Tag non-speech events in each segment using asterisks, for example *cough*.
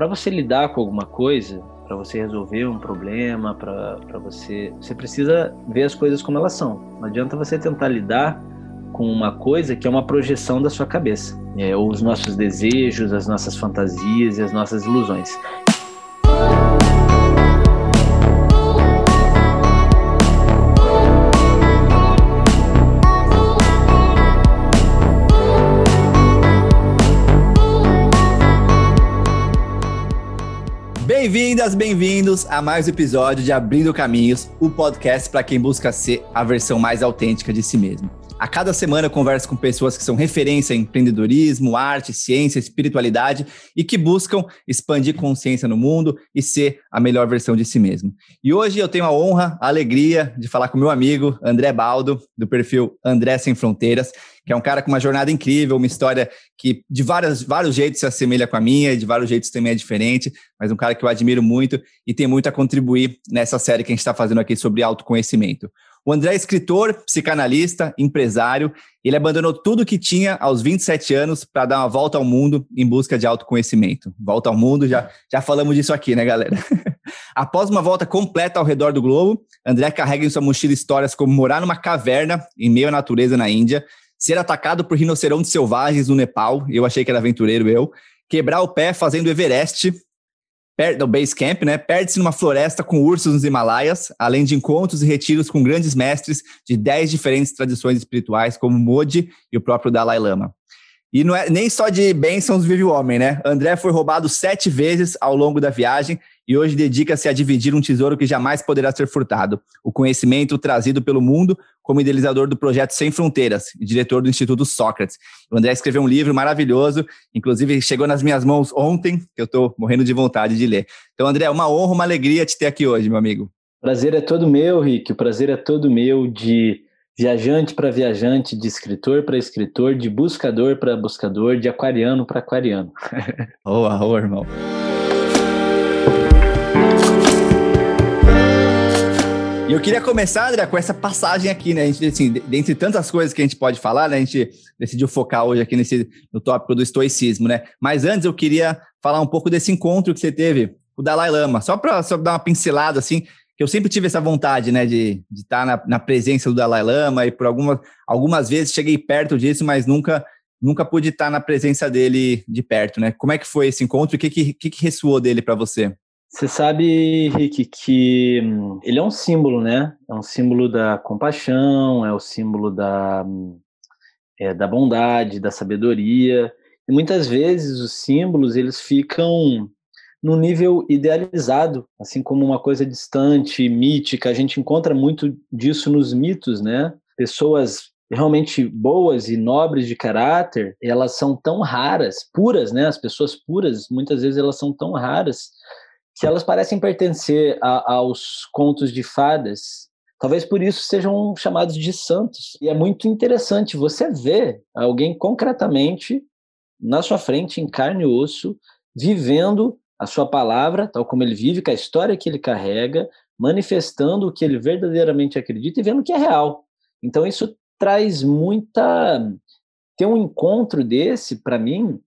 para você lidar com alguma coisa, para você resolver um problema, para você. Você precisa ver as coisas como elas são. Não adianta você tentar lidar com uma coisa que é uma projeção da sua cabeça. É, os nossos desejos, as nossas fantasias e as nossas ilusões. Bem-vindas, bem-vindos a mais um episódio de Abrindo Caminhos, o podcast para quem busca ser a versão mais autêntica de si mesmo. A cada semana eu converso com pessoas que são referência em empreendedorismo, arte, ciência, espiritualidade e que buscam expandir consciência no mundo e ser a melhor versão de si mesmo. E hoje eu tenho a honra, a alegria de falar com meu amigo André Baldo, do perfil André Sem Fronteiras, que é um cara com uma jornada incrível, uma história que de vários, vários jeitos se assemelha com a minha, de vários jeitos também é diferente, mas um cara que eu admiro muito e tem muito a contribuir nessa série que a gente está fazendo aqui sobre autoconhecimento. O André é escritor, psicanalista, empresário. Ele abandonou tudo que tinha aos 27 anos para dar uma volta ao mundo em busca de autoconhecimento. Volta ao mundo, já, já falamos disso aqui, né, galera? *laughs* Após uma volta completa ao redor do globo, André carrega em sua mochila histórias como morar numa caverna em meio à natureza na Índia, ser atacado por rinocerontes selvagens no Nepal, eu achei que era aventureiro eu, quebrar o pé fazendo Everest, no base camp, né? Perde-se numa floresta com ursos nos Himalaias, além de encontros e retiros com grandes mestres de dez diferentes tradições espirituais, como Modi e o próprio Dalai Lama. E não é nem só de bênçãos vive o homem, né? André foi roubado sete vezes ao longo da viagem e hoje dedica-se a dividir um tesouro que jamais poderá ser furtado: o conhecimento trazido pelo mundo como idealizador do projeto Sem Fronteiras e diretor do Instituto Sócrates. O André escreveu um livro maravilhoso, inclusive chegou nas minhas mãos ontem, que eu estou morrendo de vontade de ler. Então, André, é uma honra, uma alegria te ter aqui hoje, meu amigo. Prazer é todo meu, Rick. O prazer é todo meu de viajante para viajante, de escritor para escritor, de buscador para buscador, de aquariano para aquariano. *laughs* Boa, boa, irmão. E eu queria começar, André, com essa passagem aqui, né? A gente, assim, dentre tantas coisas que a gente pode falar, né? A gente decidiu focar hoje aqui nesse, no tópico do estoicismo, né? Mas antes eu queria falar um pouco desse encontro que você teve com o Dalai Lama, só para dar uma pincelada, assim, que eu sempre tive essa vontade, né, de estar tá na, na, presença do Dalai Lama e por algumas, algumas vezes cheguei perto disso, mas nunca nunca pude estar tá na presença dele de perto, né? Como é que foi esse encontro e o que, que, que ressoou dele para você? Você sabe, Rick, que hum, ele é um símbolo, né? É um símbolo da compaixão, é o símbolo da, hum, é, da bondade, da sabedoria. E muitas vezes os símbolos eles ficam no nível idealizado, assim como uma coisa distante, mítica. A gente encontra muito disso nos mitos, né? Pessoas realmente boas e nobres de caráter, elas são tão raras, puras, né? As pessoas puras, muitas vezes elas são tão raras que elas parecem pertencer a, aos contos de fadas. Talvez por isso sejam chamados de santos. E é muito interessante você ver alguém concretamente na sua frente, em carne e osso, vivendo a sua palavra, tal como ele vive, com a história que ele carrega, manifestando o que ele verdadeiramente acredita e vendo que é real. Então isso traz muita ter um encontro desse para mim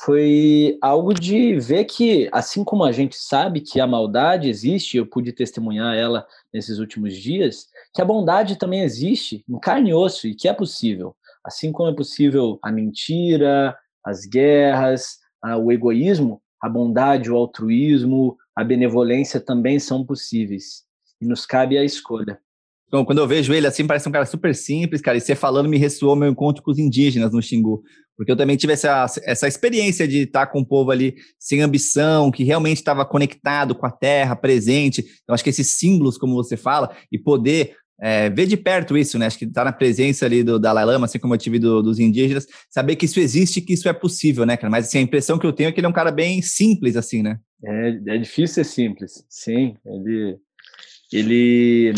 foi algo de ver que assim como a gente sabe que a maldade existe, eu pude testemunhar ela nesses últimos dias, que a bondade também existe em carne e osso e que é possível. Assim como é possível a mentira, as guerras, o egoísmo, a bondade, o altruísmo, a benevolência também são possíveis. E nos cabe a escolha. Então, quando eu vejo ele assim, parece um cara super simples, cara. E você falando me ressoou meu encontro com os indígenas no Xingu. Porque eu também tive essa, essa experiência de estar com o povo ali sem ambição, que realmente estava conectado com a terra, presente. Então, acho que esses símbolos, como você fala, e poder é, ver de perto isso, né? Acho que estar tá na presença ali do Dalai Lama, assim como eu tive do, dos indígenas, saber que isso existe, que isso é possível, né, cara? Mas assim, a impressão que eu tenho é que ele é um cara bem simples, assim, né? É, é difícil ser simples, sim. Ele, ele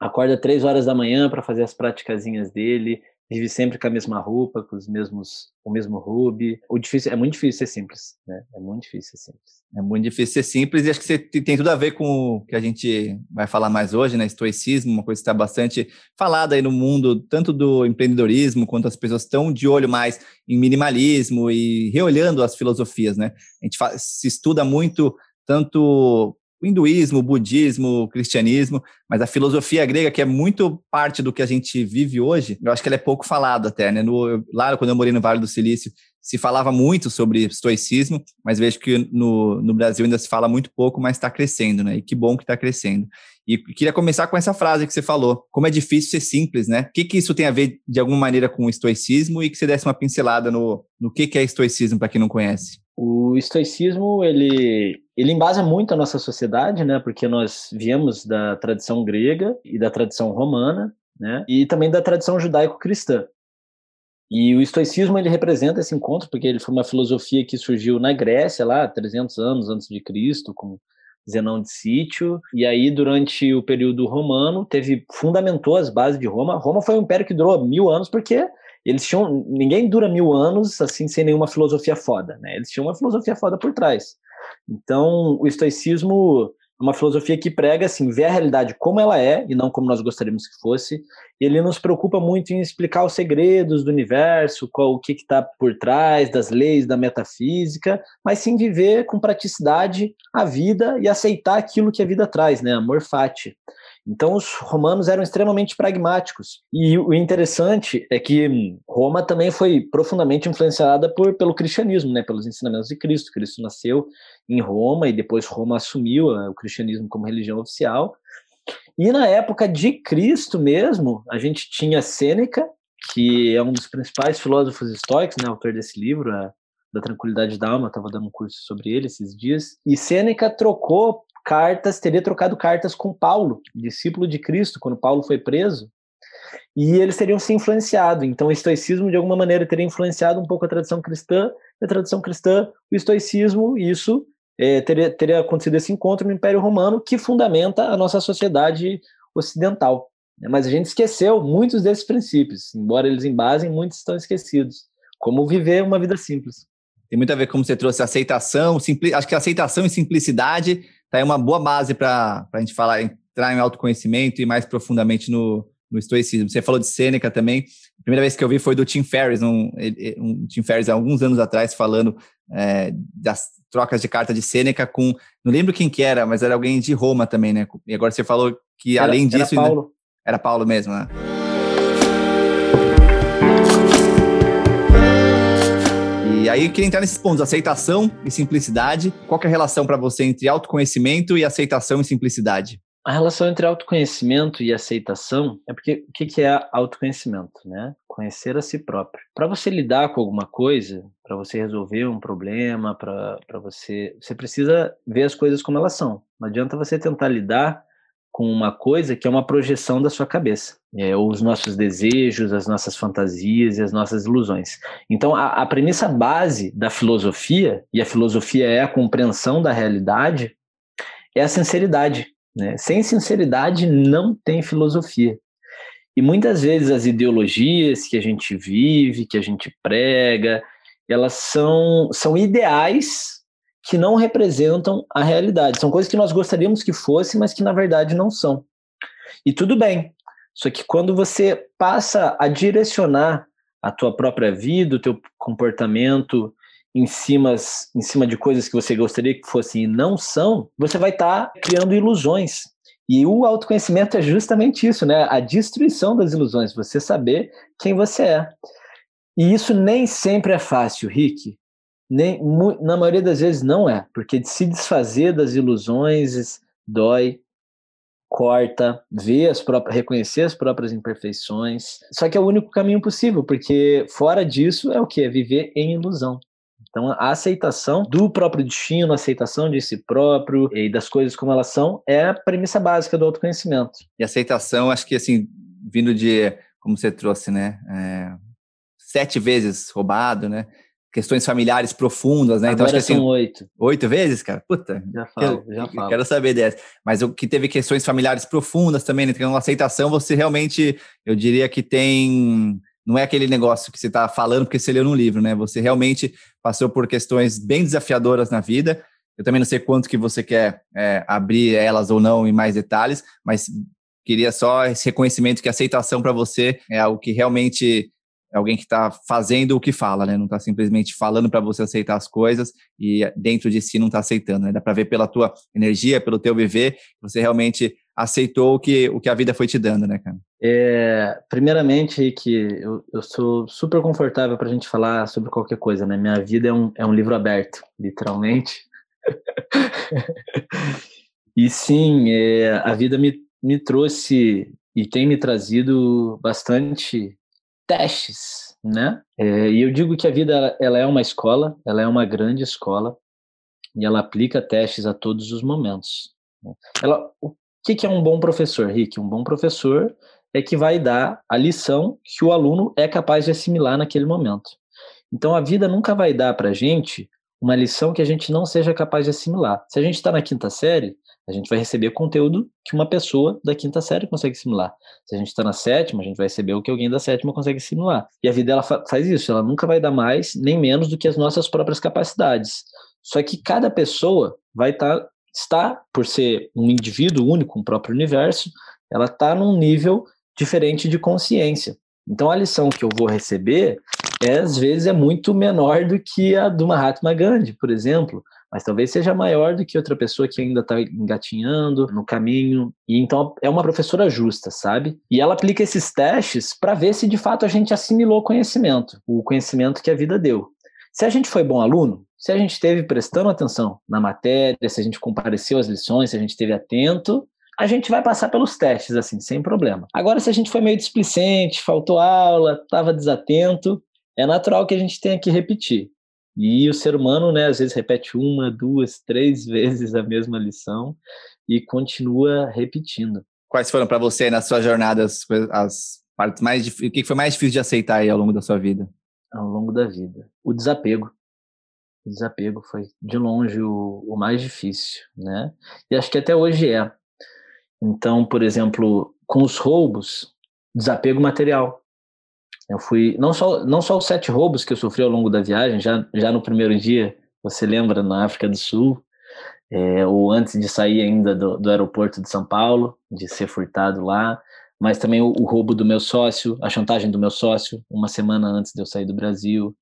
acorda três horas da manhã para fazer as praticazinhas dele, vive sempre com a mesma roupa, com os mesmos, o mesmo hobby. O difícil é muito difícil ser simples, né? É muito difícil ser simples. É muito difícil ser simples e acho que você tem tudo a ver com o que a gente vai falar mais hoje, né? Estoicismo, uma coisa que está bastante falada aí no mundo, tanto do empreendedorismo quanto as pessoas estão de olho mais em minimalismo e reolhando as filosofias, né? A gente se estuda muito tanto o hinduísmo, o budismo, o cristianismo, mas a filosofia grega, que é muito parte do que a gente vive hoje, eu acho que ela é pouco falada até, né? No, lá, quando eu morei no Vale do Silício, se falava muito sobre estoicismo, mas vejo que no, no Brasil ainda se fala muito pouco, mas está crescendo, né? E que bom que está crescendo. E queria começar com essa frase que você falou, como é difícil ser simples, né? O que, que isso tem a ver, de alguma maneira, com o estoicismo e que você desse uma pincelada no, no que, que é estoicismo, para quem não conhece. O estoicismo, ele, ele embasa muito a nossa sociedade, né? Porque nós viemos da tradição grega e da tradição romana, né? E também da tradição judaico-cristã. E o estoicismo, ele representa esse encontro, porque ele foi uma filosofia que surgiu na Grécia, lá, 300 anos antes de Cristo, com Zenão de Sítio, e aí durante o período romano teve fundamentou as bases de Roma. Roma foi um império que durou mil anos porque eles tinham. Ninguém dura mil anos assim sem nenhuma filosofia foda, né? Eles tinham uma filosofia foda por trás. Então, o estoicismo é uma filosofia que prega assim, ver a realidade como ela é e não como nós gostaríamos que fosse. Ele nos preocupa muito em explicar os segredos do universo, qual o que está por trás das leis da metafísica, mas sim viver com praticidade a vida e aceitar aquilo que a vida traz, né? Amor fati. Então, os romanos eram extremamente pragmáticos. E o interessante é que Roma também foi profundamente influenciada por, pelo cristianismo, né, pelos ensinamentos de Cristo. Cristo nasceu em Roma e depois Roma assumiu eh, o cristianismo como religião oficial. E na época de Cristo mesmo, a gente tinha Sêneca, que é um dos principais filósofos estoicos, né, autor desse livro, a, da Tranquilidade da Alma, estava dando um curso sobre ele esses dias. E Sêneca trocou cartas, teria trocado cartas com Paulo, discípulo de Cristo, quando Paulo foi preso, e eles teriam se influenciado. Então, o estoicismo, de alguma maneira, teria influenciado um pouco a tradição cristã, e a tradição cristã, o estoicismo, isso é, teria, teria acontecido esse encontro no Império Romano, que fundamenta a nossa sociedade ocidental. Mas a gente esqueceu muitos desses princípios, embora eles embasem, muitos estão esquecidos. Como viver uma vida simples. Tem muito a ver como você trouxe aceitação, simpli... acho que aceitação e simplicidade tá aí uma boa base para a gente falar, entrar em autoconhecimento e mais profundamente no, no estoicismo. Você falou de Sêneca também. A primeira vez que eu vi foi do Tim Ferriss, um, um Tim Ferriss há alguns anos atrás, falando é, das trocas de carta de Sêneca com. Não lembro quem que era, mas era alguém de Roma também, né? E agora você falou que era, além disso. Era Paulo. Ainda, era Paulo mesmo, né? Aí eu queria entrar nesses pontos, aceitação e simplicidade. Qual é a relação para você entre autoconhecimento e aceitação e simplicidade? A relação entre autoconhecimento e aceitação é porque o que é autoconhecimento, né? Conhecer a si próprio. Para você lidar com alguma coisa, para você resolver um problema, para você, você precisa ver as coisas como elas são. Não adianta você tentar lidar com uma coisa que é uma projeção da sua cabeça, é, os nossos desejos, as nossas fantasias e as nossas ilusões. Então, a, a premissa base da filosofia, e a filosofia é a compreensão da realidade, é a sinceridade. Né? Sem sinceridade não tem filosofia. E muitas vezes as ideologias que a gente vive, que a gente prega, elas são, são ideais que não representam a realidade. São coisas que nós gostaríamos que fossem, mas que na verdade não são. E tudo bem. Só que quando você passa a direcionar a tua própria vida, o teu comportamento em cima, em cima de coisas que você gostaria que fossem e não são, você vai estar tá criando ilusões. E o autoconhecimento é justamente isso, né? A destruição das ilusões, você saber quem você é. E isso nem sempre é fácil, Rick nem, na maioria das vezes não é, porque se desfazer das ilusões dói, corta, ver as próprias, reconhecer as próprias imperfeições. Só que é o único caminho possível, porque fora disso é o que? É viver em ilusão. Então, a aceitação do próprio destino, a aceitação de si próprio e das coisas como elas são, é a premissa básica do autoconhecimento. E aceitação, acho que assim, vindo de, como você trouxe, né? É, sete vezes roubado, né? Questões familiares profundas, né? Então, Agora então, acho que, assim, são oito. Oito vezes, cara? Puta. Já falo, eu, já falo. Quero saber dessa. Mas o que teve questões familiares profundas também, né? Uma aceitação, você realmente, eu diria que tem não é aquele negócio que você está falando porque você leu num livro, né? Você realmente passou por questões bem desafiadoras na vida. Eu também não sei quanto que você quer é, abrir elas ou não em mais detalhes, mas queria só esse reconhecimento que aceitação para você é algo que realmente é alguém que está fazendo o que fala, né? Não está simplesmente falando para você aceitar as coisas e dentro de si não está aceitando, né? Dá para ver pela tua energia, pelo teu viver, você realmente aceitou o que, o que a vida foi te dando, né, cara? É, primeiramente, Rick, eu, eu sou super confortável para a gente falar sobre qualquer coisa, né? Minha vida é um, é um livro aberto, literalmente. *laughs* e sim, é, a vida me, me trouxe e tem me trazido bastante testes, né? É, e eu digo que a vida ela é uma escola, ela é uma grande escola e ela aplica testes a todos os momentos. Ela, o que, que é um bom professor, Rick? Um bom professor é que vai dar a lição que o aluno é capaz de assimilar naquele momento. Então a vida nunca vai dar para a gente uma lição que a gente não seja capaz de assimilar. Se a gente está na quinta série, a gente vai receber conteúdo que uma pessoa da quinta série consegue assimilar. Se a gente está na sétima, a gente vai receber o que alguém da sétima consegue assimilar. E a vida ela fa faz isso, ela nunca vai dar mais nem menos do que as nossas próprias capacidades. Só que cada pessoa vai estar, tá, por ser um indivíduo único, um próprio universo, ela está num nível diferente de consciência. Então a lição que eu vou receber é, às vezes é muito menor do que a do Mahatma Gandhi, por exemplo, mas talvez seja maior do que outra pessoa que ainda está engatinhando no caminho. E então é uma professora justa, sabe? E ela aplica esses testes para ver se de fato a gente assimilou o conhecimento, o conhecimento que a vida deu. Se a gente foi bom aluno, se a gente esteve prestando atenção na matéria, se a gente compareceu às lições, se a gente esteve atento, a gente vai passar pelos testes, assim, sem problema. Agora, se a gente foi meio displicente, faltou aula, estava desatento, é natural que a gente tenha que repetir. E o ser humano, né, às vezes repete uma, duas, três vezes a mesma lição e continua repetindo. Quais foram para você nas suas jornadas as partes mais o que foi mais difícil de aceitar aí ao longo da sua vida? Ao longo da vida, o desapego. O desapego foi de longe o, o mais difícil, né? E acho que até hoje é. Então, por exemplo, com os roubos, desapego material. Eu fui não só não só os sete roubos que eu sofri ao longo da viagem, já já no primeiro dia, você lembra na África do Sul, é, ou antes de sair ainda do, do, aeroporto de São Paulo, de ser furtado lá, mas também o, o, roubo do meu sócio, a chantagem do meu sócio, uma semana antes de eu sair do Brasil.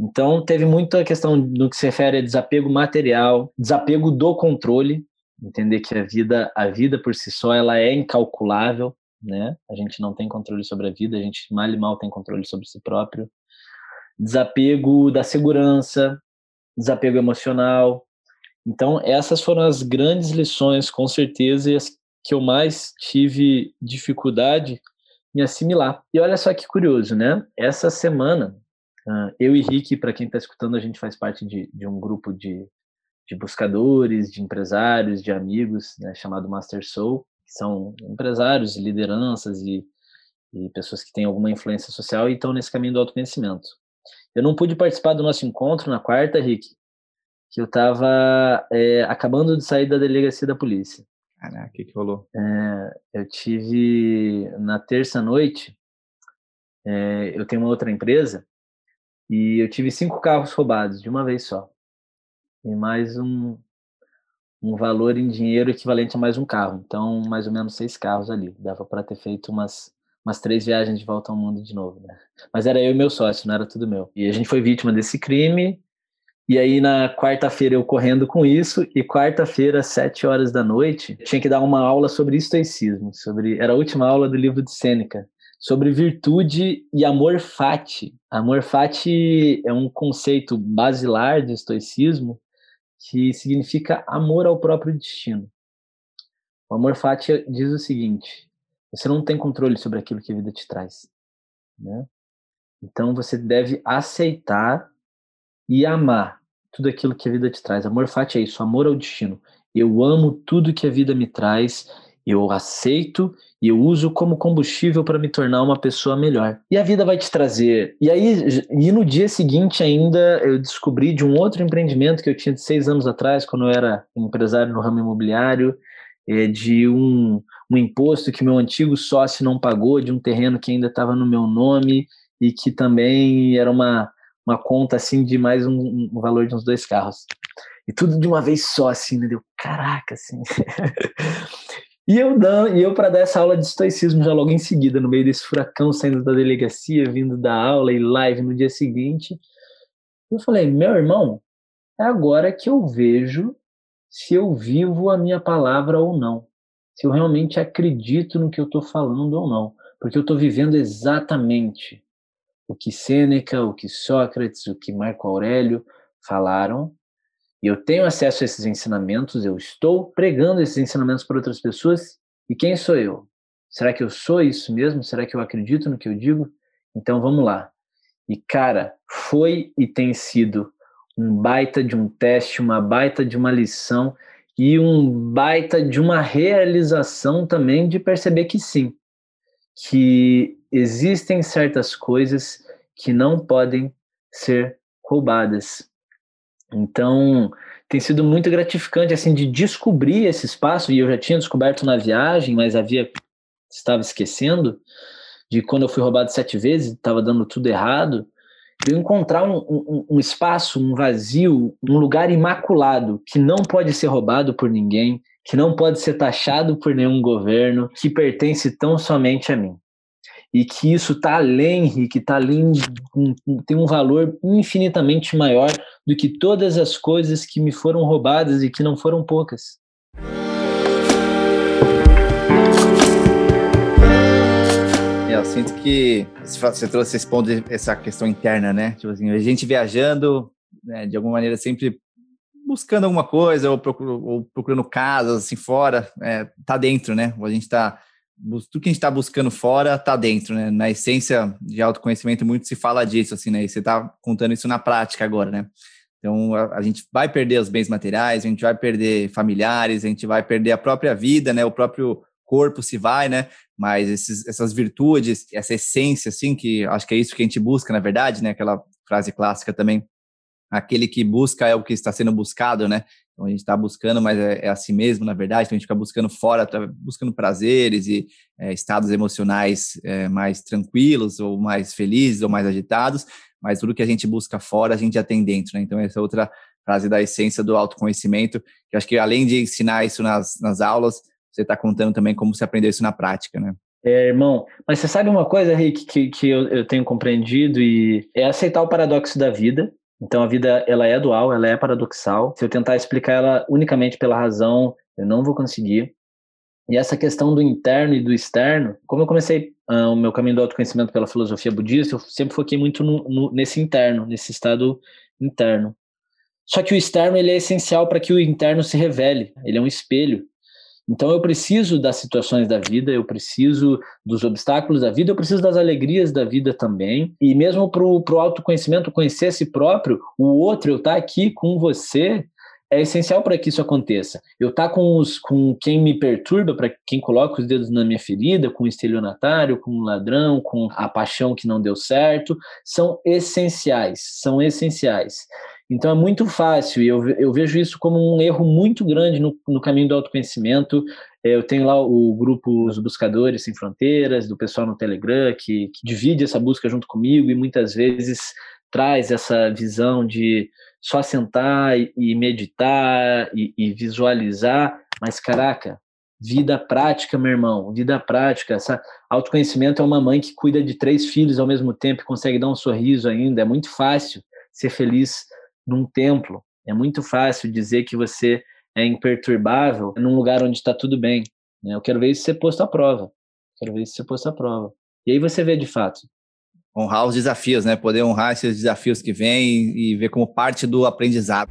Então teve muita questão no que se refere a desapego material, desapego do controle, entender que a vida a vida por si só ela é incalculável né? A gente não tem controle sobre a vida, a gente mal e mal tem controle sobre si próprio. Desapego da segurança, desapego emocional. Então, essas foram as grandes lições, com certeza, e as que eu mais tive dificuldade em assimilar. E olha só que curioso, né? Essa semana, eu e Rick, para quem está escutando, a gente faz parte de, de um grupo de, de buscadores, de empresários, de amigos, né, chamado Master Soul que são empresários, lideranças e, e pessoas que têm alguma influência social e estão nesse caminho do autoconhecimento. Eu não pude participar do nosso encontro na quarta, Rick, que eu estava é, acabando de sair da delegacia da polícia. Caraca, o que, que rolou? É, eu tive, na terça noite, é, eu tenho uma outra empresa, e eu tive cinco carros roubados de uma vez só. E mais um, um valor em dinheiro equivalente a mais um carro. Então, mais ou menos seis carros ali. Dava para ter feito umas, umas três viagens de volta ao mundo de novo, né? Mas era eu e meu sócio, não era tudo meu. E a gente foi vítima desse crime. E aí, na quarta-feira, eu correndo com isso. E quarta-feira, sete horas da noite, tinha que dar uma aula sobre estoicismo. Sobre, era a última aula do livro de Sêneca. Sobre virtude e amor fati. Amor fati é um conceito basilar do estoicismo que significa amor ao próprio destino. O amor fati diz o seguinte: você não tem controle sobre aquilo que a vida te traz, né? Então você deve aceitar e amar tudo aquilo que a vida te traz. Amor fati é isso, amor ao destino. Eu amo tudo que a vida me traz eu aceito e eu uso como combustível para me tornar uma pessoa melhor. E a vida vai te trazer. E aí, e no dia seguinte ainda, eu descobri de um outro empreendimento que eu tinha de seis anos atrás, quando eu era empresário no ramo imobiliário. é, de um, um imposto que meu antigo sócio não pagou, de um terreno que ainda estava no meu nome e que também era uma, uma conta assim de mais um, um valor de uns dois carros. E tudo de uma vez só, assim, né? Deu, caraca, assim. *laughs* e eu, e eu para dar essa aula de estoicismo já logo em seguida, no meio desse furacão, saindo da delegacia, vindo da aula e live no dia seguinte, eu falei, meu irmão, é agora que eu vejo se eu vivo a minha palavra ou não. Se eu realmente acredito no que eu estou falando ou não. Porque eu estou vivendo exatamente o que Sêneca, o que Sócrates, o que Marco Aurélio falaram e eu tenho acesso a esses ensinamentos, eu estou pregando esses ensinamentos para outras pessoas, e quem sou eu? Será que eu sou isso mesmo? Será que eu acredito no que eu digo? Então vamos lá. E cara, foi e tem sido um baita de um teste, uma baita de uma lição e um baita de uma realização também de perceber que sim, que existem certas coisas que não podem ser roubadas. Então, tem sido muito gratificante assim de descobrir esse espaço e eu já tinha descoberto na viagem, mas havia estava esquecendo de quando eu fui roubado sete vezes, estava dando tudo errado, eu encontrar um, um, um, espaço, um vazio, um lugar imaculado que não pode ser roubado por ninguém, que não pode ser taxado por nenhum governo, que pertence tão somente a mim e que isso está além, que está além, tem um valor infinitamente maior do que todas as coisas que me foram roubadas e que não foram poucas. É, eu sinto que você trouxe esse ponto, essa questão interna, né? Tipo assim, a gente viajando, né, de alguma maneira sempre buscando alguma coisa ou, procurando, ou procurando casas assim fora, é, tá dentro, né? A gente está tudo que a gente está buscando fora está dentro, né? Na essência de autoconhecimento, muito se fala disso, assim, né? E você está contando isso na prática agora, né? Então, a, a, gente vai perder os bens materiais, a gente vai perder familiares, a gente vai perder a própria vida, né? O próprio corpo se vai, né? Mas esses, essas virtudes, essa essência, assim, que acho que é isso que a gente busca, na verdade, né? Aquela frase clássica também, aquele que busca é o que está sendo buscado, né? Então a gente está buscando, mas é, é a si mesmo, na verdade. Então a gente fica buscando fora, tá buscando prazeres e é, estados emocionais é, mais tranquilos, ou mais felizes, ou mais agitados. Mas tudo que a gente busca fora, a gente já tem dentro, né? Então essa é outra frase da essência do autoconhecimento, que acho que além de ensinar isso nas, nas aulas, você está contando também como você aprendeu isso na prática, né? É, irmão, mas você sabe uma coisa, Rick, que, que eu, eu tenho compreendido e é aceitar o paradoxo da vida, então a vida ela é dual, ela é paradoxal. Se eu tentar explicar ela unicamente pela razão, eu não vou conseguir. E essa questão do interno e do externo, como eu comecei uh, o meu caminho do autoconhecimento pela filosofia budista, eu sempre foquei muito no, no, nesse interno, nesse estado interno. Só que o externo ele é essencial para que o interno se revele. Ele é um espelho. Então eu preciso das situações da vida, eu preciso dos obstáculos da vida, eu preciso das alegrias da vida também. E mesmo para o autoconhecimento, conhecer a si próprio, o outro, eu estar tá aqui com você, é essencial para que isso aconteça. Eu estar tá com, com quem me perturba, para quem coloca os dedos na minha ferida, com o estelionatário, com o ladrão, com a paixão que não deu certo, são essenciais, são essenciais. Então é muito fácil, e eu, eu vejo isso como um erro muito grande no, no caminho do autoconhecimento. É, eu tenho lá o grupo Os Buscadores Sem Fronteiras, do pessoal no Telegram, que, que divide essa busca junto comigo e muitas vezes traz essa visão de só sentar e meditar e, e visualizar, mas caraca, vida prática, meu irmão, vida prática. Essa autoconhecimento é uma mãe que cuida de três filhos ao mesmo tempo e consegue dar um sorriso ainda. É muito fácil ser feliz num templo. É muito fácil dizer que você é imperturbável num lugar onde está tudo bem. Né? Eu quero ver isso ser posto à prova. Quero ver isso ser posto à prova. E aí você vê de fato. Honrar os desafios, né? Poder honrar esses desafios que vêm e ver como parte do aprendizado.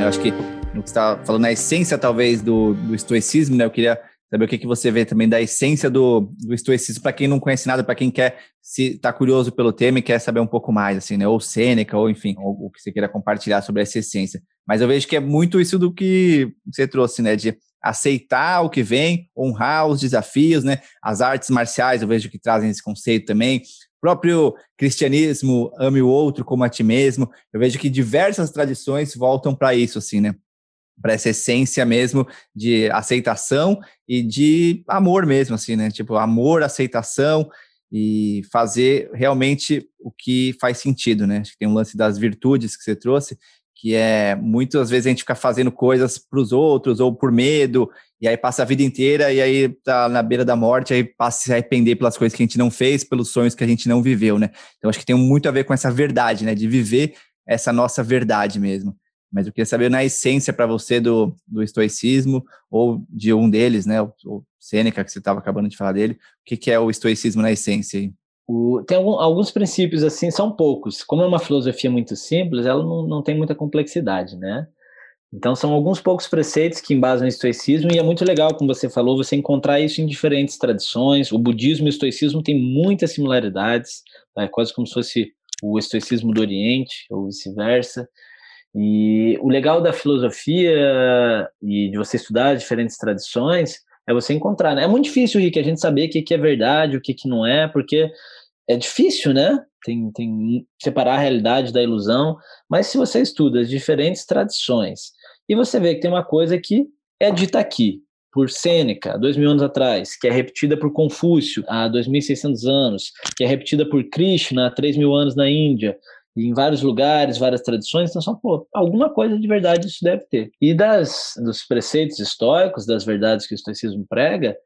Eu acho que no que está falando, a essência talvez do, do estoicismo, né? Eu queria saber o que, que você vê também da essência do, do estoicismo para quem não conhece nada, para quem quer se está curioso pelo tema e quer saber um pouco mais, assim, né? Ou Sêneca, ou enfim, ou o que você queira compartilhar sobre essa essência. Mas eu vejo que é muito isso do que você trouxe, né? De aceitar o que vem, honrar os desafios, né? As artes marciais, eu vejo que trazem esse conceito também. próprio cristianismo, ame o outro como a ti mesmo. Eu vejo que diversas tradições voltam para isso, assim, né? Para essa essência mesmo de aceitação e de amor mesmo, assim, né? Tipo, amor, aceitação e fazer realmente o que faz sentido, né? Acho que tem um lance das virtudes que você trouxe, que é muitas vezes a gente fica fazendo coisas para os outros ou por medo, e aí passa a vida inteira e aí tá na beira da morte, aí passa a se arrepender pelas coisas que a gente não fez, pelos sonhos que a gente não viveu, né? Então acho que tem muito a ver com essa verdade, né? De viver essa nossa verdade mesmo. Mas eu queria saber na essência para você do, do estoicismo ou de um deles, né? O, o Sêneca, que você estava acabando de falar dele. O que, que é o estoicismo na essência? O, tem algum, alguns princípios, assim, são poucos. Como é uma filosofia muito simples, ela não, não tem muita complexidade, né? Então, são alguns poucos preceitos que embasam o estoicismo, e é muito legal, como você falou, você encontrar isso em diferentes tradições. O budismo e o estoicismo têm muitas similaridades, tá? é quase como se fosse o estoicismo do Oriente, ou vice-versa. E o legal da filosofia e de você estudar diferentes tradições é você encontrar. Né? É muito difícil, Rick, a gente saber o que, que é verdade, o que, que não é, porque é difícil, né? Tem, tem separar a realidade da ilusão, mas se você estuda as diferentes tradições e você vê que tem uma coisa que é dita aqui por Sêneca, dois mil anos atrás, que é repetida por Confúcio há 2.600 anos, que é repetida por Krishna há 3 mil anos na Índia, em vários lugares, várias tradições, então só, pô, alguma coisa de verdade isso deve ter. E das, dos preceitos estoicos, das verdades que o estoicismo prega,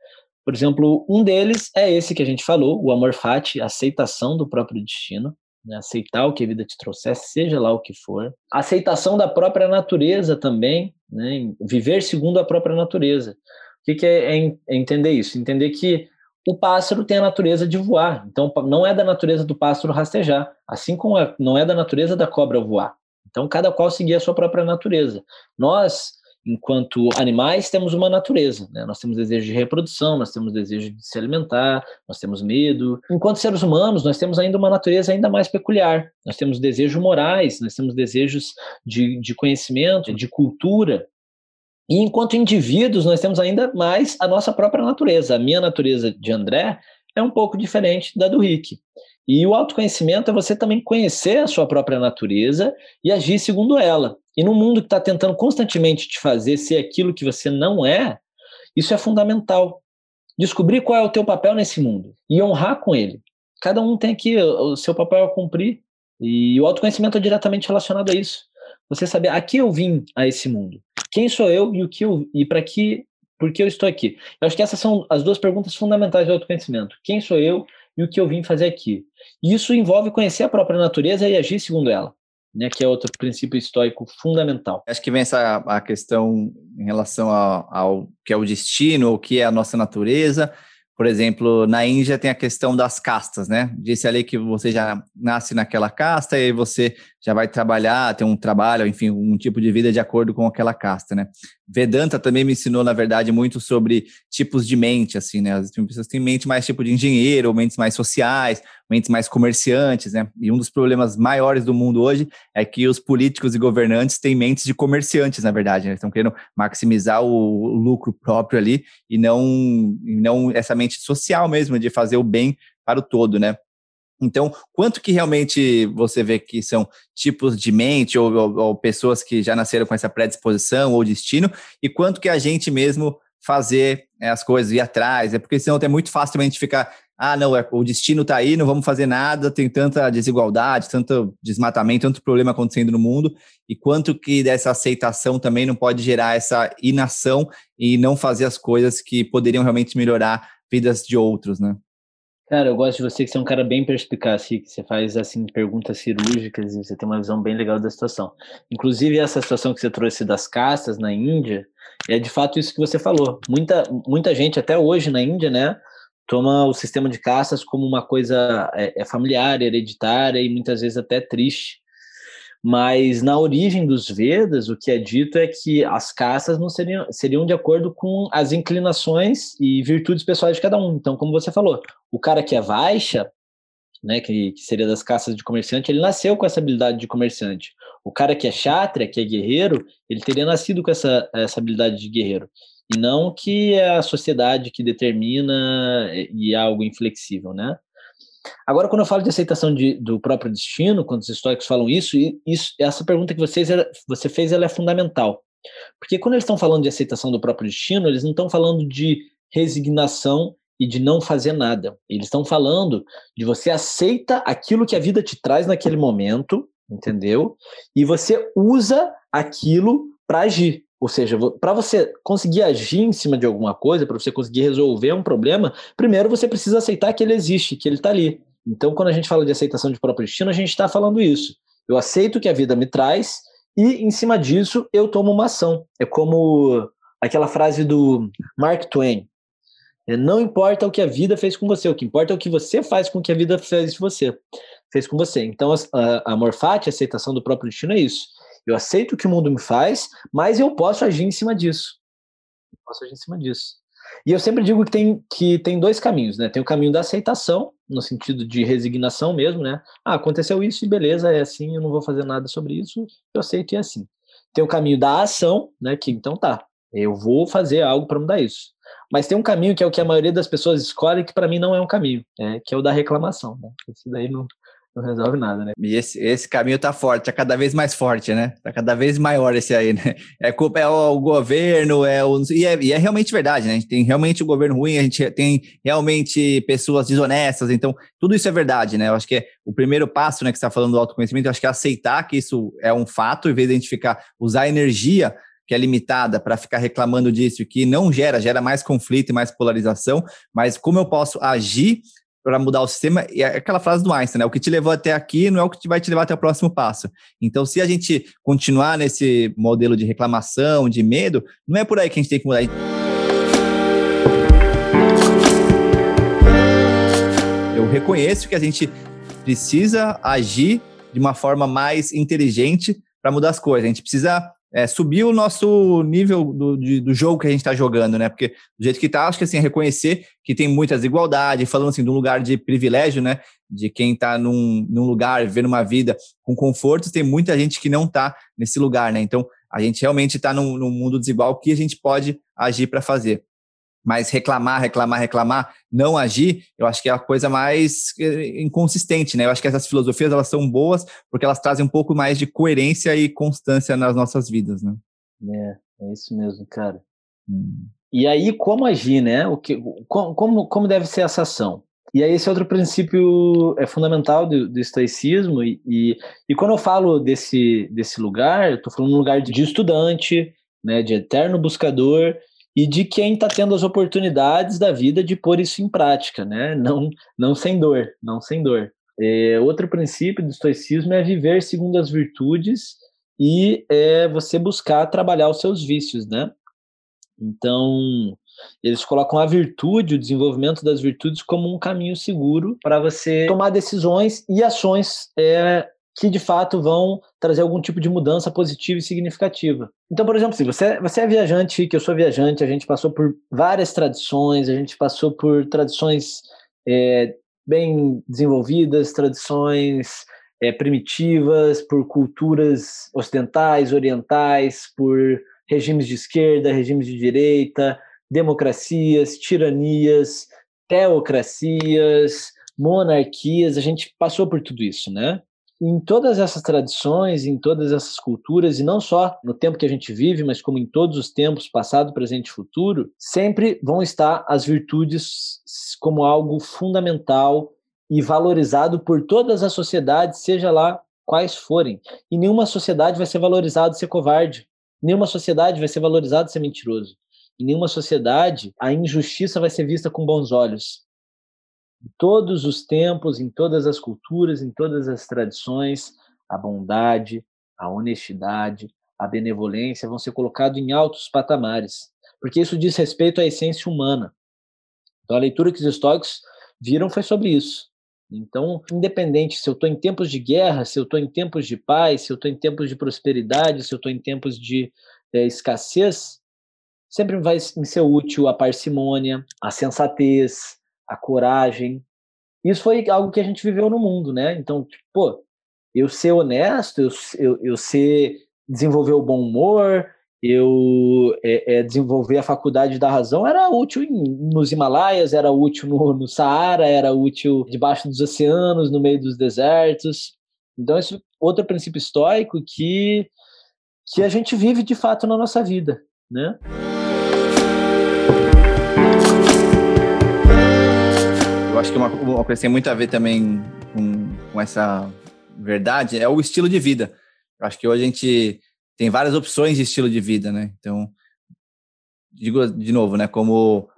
por exemplo, um deles é esse que a gente falou, o amor fati, aceitação do próprio destino, né? aceitar o que a vida te trouxer, seja lá o que for. Aceitação da própria natureza também, né? viver segundo a própria natureza. O que, que é, é, é entender isso? Entender que o pássaro tem a natureza de voar, então não é da natureza do pássaro rastejar, assim como é, não é da natureza da cobra voar. Então cada qual seguir a sua própria natureza. Nós enquanto animais, temos uma natureza, né? Nós temos desejo de reprodução, nós temos desejo de se alimentar, nós temos medo. Enquanto seres humanos, nós temos ainda uma natureza ainda mais peculiar. Nós temos desejos morais, nós temos desejos de, de conhecimento, de cultura. E enquanto indivíduos, nós temos ainda mais a nossa própria natureza. A minha natureza de André é um pouco diferente da do Rick. E o autoconhecimento é você também conhecer a sua própria natureza e agir segundo ela. E no mundo que está tentando constantemente te fazer ser aquilo que você não é, isso é fundamental. Descobrir qual é o teu papel nesse mundo e honrar com ele. Cada um tem aqui o seu papel a cumprir e o autoconhecimento é diretamente relacionado a isso. Você saber a que eu vim a esse mundo, quem sou eu e o que eu e para que por que eu estou aqui. Eu acho que essas são as duas perguntas fundamentais do autoconhecimento. Quem sou eu e o que eu vim fazer aqui? E isso envolve conhecer a própria natureza e agir segundo ela né, que é outro princípio estoico fundamental. Acho que vem essa a questão em relação ao que é o destino, o que é a nossa natureza, por exemplo, na Índia tem a questão das castas, né? Disse ali que você já nasce naquela casta e você já vai trabalhar, ter um trabalho, enfim, um tipo de vida de acordo com aquela casta, né? Vedanta também me ensinou, na verdade, muito sobre tipos de mente, assim, né? As pessoas têm mente mais tipo de engenheiro, mentes mais sociais, mentes mais comerciantes, né? E um dos problemas maiores do mundo hoje é que os políticos e governantes têm mentes de comerciantes, na verdade, né? Estão querendo maximizar o lucro próprio ali e não, e não essa mente social mesmo, de fazer o bem para o todo, né? Então, quanto que realmente você vê que são tipos de mente ou, ou, ou, pessoas que já nasceram com essa predisposição ou destino, e quanto que a gente mesmo fazer é, as coisas, ir atrás, é porque senão é muito fácil a gente ficar, ah, não, é, o destino está aí, não vamos fazer nada, tem tanta desigualdade, tanto desmatamento, tanto problema acontecendo no mundo, e quanto que dessa aceitação também não pode gerar essa inação e não fazer as coisas que poderiam realmente melhorar vidas de outros, né? Cara, eu gosto de você que você é um cara bem perspicaz, que você faz assim perguntas cirúrgicas e você tem uma visão bem legal da situação. Inclusive essa situação que você trouxe das castas na Índia, é de fato isso que você falou. Muita muita gente até hoje na Índia, né, toma o sistema de castas como uma coisa é, é familiar, hereditária e muitas vezes até triste. Mas na origem dos Vedas, o que é dito é que as castas não seriam, seriam de acordo com as inclinações e virtudes pessoais de cada um. Então, como você falou, o cara que é Vaisha, né, que, que seria das castas de comerciante, ele nasceu com essa habilidade de comerciante. O cara que é Kshatriya, que é guerreiro, ele teria nascido com essa, essa habilidade de guerreiro. E não que é a sociedade que determina e é algo inflexível, né? Agora, quando eu falo de aceitação de, do próprio destino, quando os estoicos falam isso, isso essa pergunta que vocês, você fez ela é fundamental. Porque quando eles estão falando de aceitação do próprio destino, eles não estão falando de resignação e de não fazer nada. Eles estão falando de você aceita aquilo que a vida te traz naquele momento, entendeu? E você usa aquilo para agir. Ou seja, para você conseguir agir em cima de alguma coisa, para você conseguir resolver um problema, primeiro você precisa aceitar que ele existe, que ele está ali. Então, quando a gente fala de aceitação de próprio destino, a gente está falando isso. Eu aceito que a vida me traz e, em cima disso, eu tomo uma ação. É como aquela frase do Mark Twain. É, não importa o que a vida fez com você, o que importa é o que você faz com que a vida fez, você, fez com você. Então, a, a morfate, a aceitação do próprio destino é isso eu aceito o que o mundo me faz, mas eu posso agir em cima disso. Eu posso agir em cima disso. E eu sempre digo que tem, que tem dois caminhos, né? Tem o caminho da aceitação, no sentido de resignação mesmo, né? Ah, aconteceu isso e beleza, é assim, eu não vou fazer nada sobre isso, eu aceito e é assim. Tem o caminho da ação, né? Que então tá, eu vou fazer algo para mudar isso. Mas tem um caminho que é o que a maioria das pessoas escolhe, que para mim não é um caminho, é, que é o da reclamação. Né? Esse daí não, não resolve nada, né? E esse, esse caminho tá forte, tá cada vez mais forte, né? Tá cada vez maior esse aí, né? É culpa, é o, governo, é o. E é, e é realmente verdade, né? A gente tem realmente o um governo ruim, a gente tem realmente pessoas desonestas, então tudo isso é verdade, né? Eu acho que é o primeiro passo, né, que você está falando do autoconhecimento, eu acho que é aceitar que isso é um fato, em vez de identificar, usar a energia que é limitada para ficar reclamando disso, que não gera, gera mais conflito e mais polarização, mas como eu posso agir para mudar o sistema, e é aquela frase do Einstein, né? O que te levou até aqui não é o que vai te levar até o próximo passo. Então, se a gente continuar nesse modelo de reclamação, de medo, não é por aí que a gente tem que mudar. Eu reconheço que a gente precisa agir de uma forma mais inteligente para mudar as coisas. A gente precisa é, subir o nosso nível do, de, do jogo que a gente está jogando, né? Porque do jeito que está, acho que assim, reconhecer que tem muita desigualdade, falando assim de um lugar de privilégio, né? De quem está num, num lugar, vivendo uma vida com conforto, tem muita gente que não está nesse lugar, né? Então, a gente realmente está num, num mundo desigual que a gente pode agir para fazer. Mas reclamar, reclamar, reclamar, não agir, eu acho que é a coisa mais eh, inconsistente, né? Eu acho que essas filosofias elas são boas porque elas trazem um pouco mais de coerência e constância nas nossas vidas, né? É, é isso mesmo, cara. Hum. E aí, como agir, né? O que, como, como deve ser essa ação? E aí, esse outro princípio é fundamental do, do estoicismo. E, e, e, quando eu falo desse, desse lugar, eu estou falando um lugar de estudante, né, de eterno buscador e de quem está tendo as oportunidades da vida de pôr isso em prática, né? Não, não sem dor, não sem dor. É, outro princípio do estoicismo é viver segundo as virtudes e é você buscar trabalhar os seus vícios, né? Então, eles colocam a virtude, o desenvolvimento das virtudes, como um caminho seguro para você tomar decisões e ações é, que de fato vão trazer algum tipo de mudança positiva e significativa. Então, por exemplo, se você, você é viajante, que eu sou viajante, a gente passou por várias tradições, a gente passou por tradições é, bem desenvolvidas, tradições é, primitivas, por culturas ocidentais, orientais, por regimes de esquerda, regimes de direita, democracias, tiranias, teocracias, monarquias, a gente passou por tudo isso, né? Em todas essas tradições, em todas essas culturas, e não só no tempo que a gente vive, mas como em todos os tempos, passado, presente e futuro, sempre vão estar as virtudes como algo fundamental e valorizado por todas as sociedades, seja lá quais forem. E nenhuma sociedade vai ser valorizada ser covarde. Nenhuma sociedade vai ser valorizada ser mentiroso. Em nenhuma sociedade a injustiça vai ser vista com bons olhos. Em todos os tempos, em todas as culturas, em todas as tradições, a bondade, a honestidade, a benevolência vão ser colocados em altos patamares, porque isso diz respeito à essência humana. Então, a leitura que os estoicos viram foi sobre isso. Então, independente se eu estou em tempos de guerra, se eu estou em tempos de paz, se eu estou em tempos de prosperidade, se eu estou em tempos de é, escassez, sempre vai me ser útil a parcimônia, a sensatez, a coragem. Isso foi algo que a gente viveu no mundo, né? Então, tipo, pô, eu ser honesto, eu, eu, ser desenvolver o bom humor, eu é, é, desenvolver a faculdade da razão era útil em, nos Himalaias, era útil no, no Saara, era útil debaixo dos oceanos, no meio dos desertos. Então, esse é outro princípio estoico que, que a gente vive de fato na nossa vida, né? Acho que uma, uma coisa que tem muito a ver também com, com essa verdade é o estilo de vida. Eu acho que hoje a gente tem várias opções de estilo de vida, né? Então, digo de novo, né? Como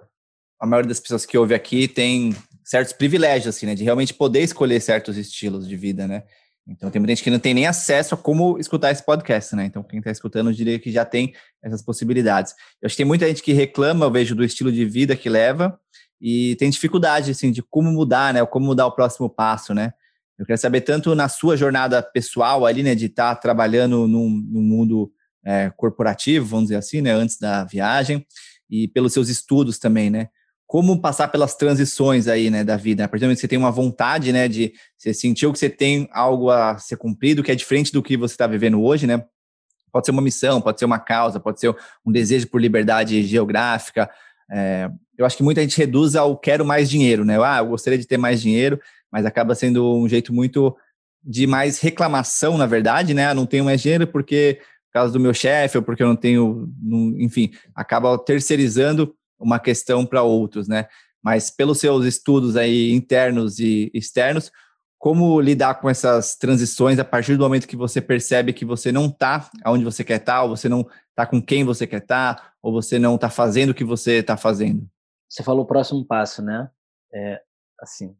a maioria das pessoas que ouve aqui tem certos privilégios, assim, né? De realmente poder escolher certos estilos de vida, né? Então, tem muita gente que não tem nem acesso a como escutar esse podcast, né? Então, quem está escutando, eu diria que já tem essas possibilidades. Eu acho que tem muita gente que reclama, eu vejo, do estilo de vida que leva e tem dificuldade, assim, de como mudar, né? Como mudar o próximo passo, né? Eu quero saber tanto na sua jornada pessoal ali, né, de estar tá trabalhando num, num mundo é, corporativo, vamos dizer assim, né, antes da viagem, e pelos seus estudos também, né? Como passar pelas transições aí, né, da vida? A partir do momento que você tem uma vontade, né, de você sentiu que você tem algo a ser cumprido, que é diferente do que você está vivendo hoje, né? Pode ser uma missão, pode ser uma causa, pode ser um desejo por liberdade geográfica. É, eu acho que muita gente reduz ao quero mais dinheiro, né? Ah, eu gostaria de ter mais dinheiro, mas acaba sendo um jeito muito de mais reclamação, na verdade, né? Ah, não tenho mais dinheiro porque por causa do meu chefe ou porque eu não tenho, não, enfim, acaba terceirizando uma questão para outros, né? Mas pelos seus estudos aí internos e externos, como lidar com essas transições a partir do momento que você percebe que você não está onde você quer estar, tá, ou você não está com quem você quer estar, tá, ou você não está fazendo o que você está fazendo? Você falou o próximo passo, né? É, assim,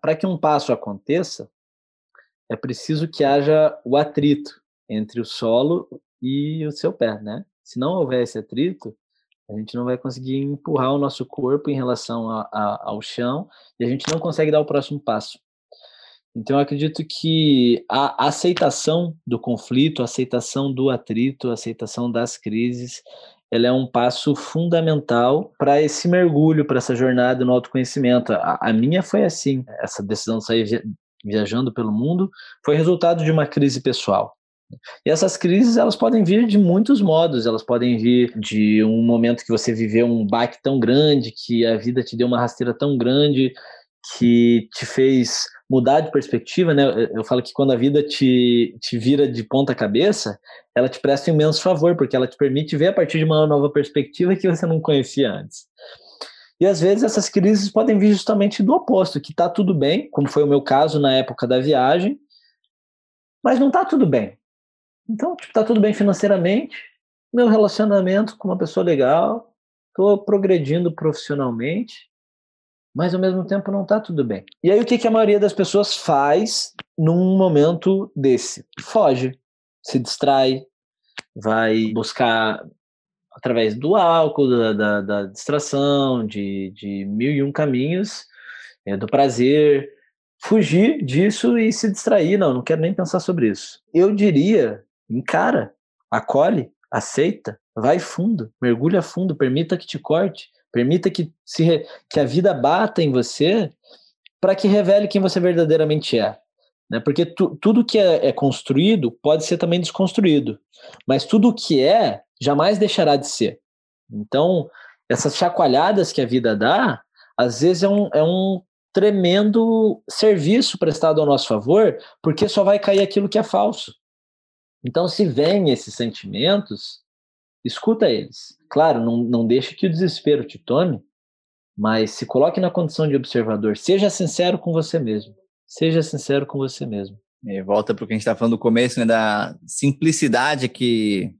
para que um passo aconteça, é preciso que haja o atrito entre o solo e o seu pé, né? Se não houver esse atrito, a gente não vai conseguir empurrar o nosso corpo em relação a, a, ao chão e a gente não consegue dar o próximo passo. Então, eu acredito que a aceitação do conflito, a aceitação do atrito, a aceitação das crises, ela é um passo fundamental para esse mergulho, para essa jornada no autoconhecimento. A, a, minha foi assim, essa decisão de sair viajando pelo mundo foi resultado de uma crise pessoal. E essas crises, elas podem vir de muitos modos, elas podem vir de um momento que você viveu um baque tão grande, que a vida te deu uma rasteira tão grande, que te fez mudar de perspectiva, né? Eu falo que quando a vida te, te vira de ponta cabeça, ela te presta um imenso favor, porque ela te permite ver a partir de uma nova perspectiva que você não conhecia antes. E às vezes essas crises podem vir justamente do oposto, que tá tudo bem, como foi o meu caso na época da viagem, mas não tá tudo bem. Então, tipo, tá tudo bem financeiramente, meu relacionamento com uma pessoa legal, tô progredindo profissionalmente, mas ao mesmo tempo não está tudo bem. E aí o que, que a maioria das pessoas faz num momento desse? Foge, se distrai, vai buscar através do álcool, da, da, da distração, de, de mil e um caminhos, é, do prazer, fugir disso e se distrair. Não, não quero nem pensar sobre isso. Eu diria, encara, acolhe, aceita, vai fundo, mergulha fundo, permita que te corte, Permita que, se, que a vida bata em você para que revele quem você verdadeiramente é. Né? Porque tu, tudo que é, é, construído pode ser também desconstruído, mas tudo que é jamais deixará de ser. Então, essas chacoalhadas que a vida dá, às vezes é um, é um tremendo serviço prestado ao nosso favor, porque só vai cair aquilo que é falso. Então, se vem esses sentimentos, escuta eles. Claro, não, não deixe que o desespero te tome, mas se coloque na condição de observador. Seja sincero com você mesmo. Seja sincero com você mesmo. E volta para o que a gente estava falando no começo, né, da simplicidade que,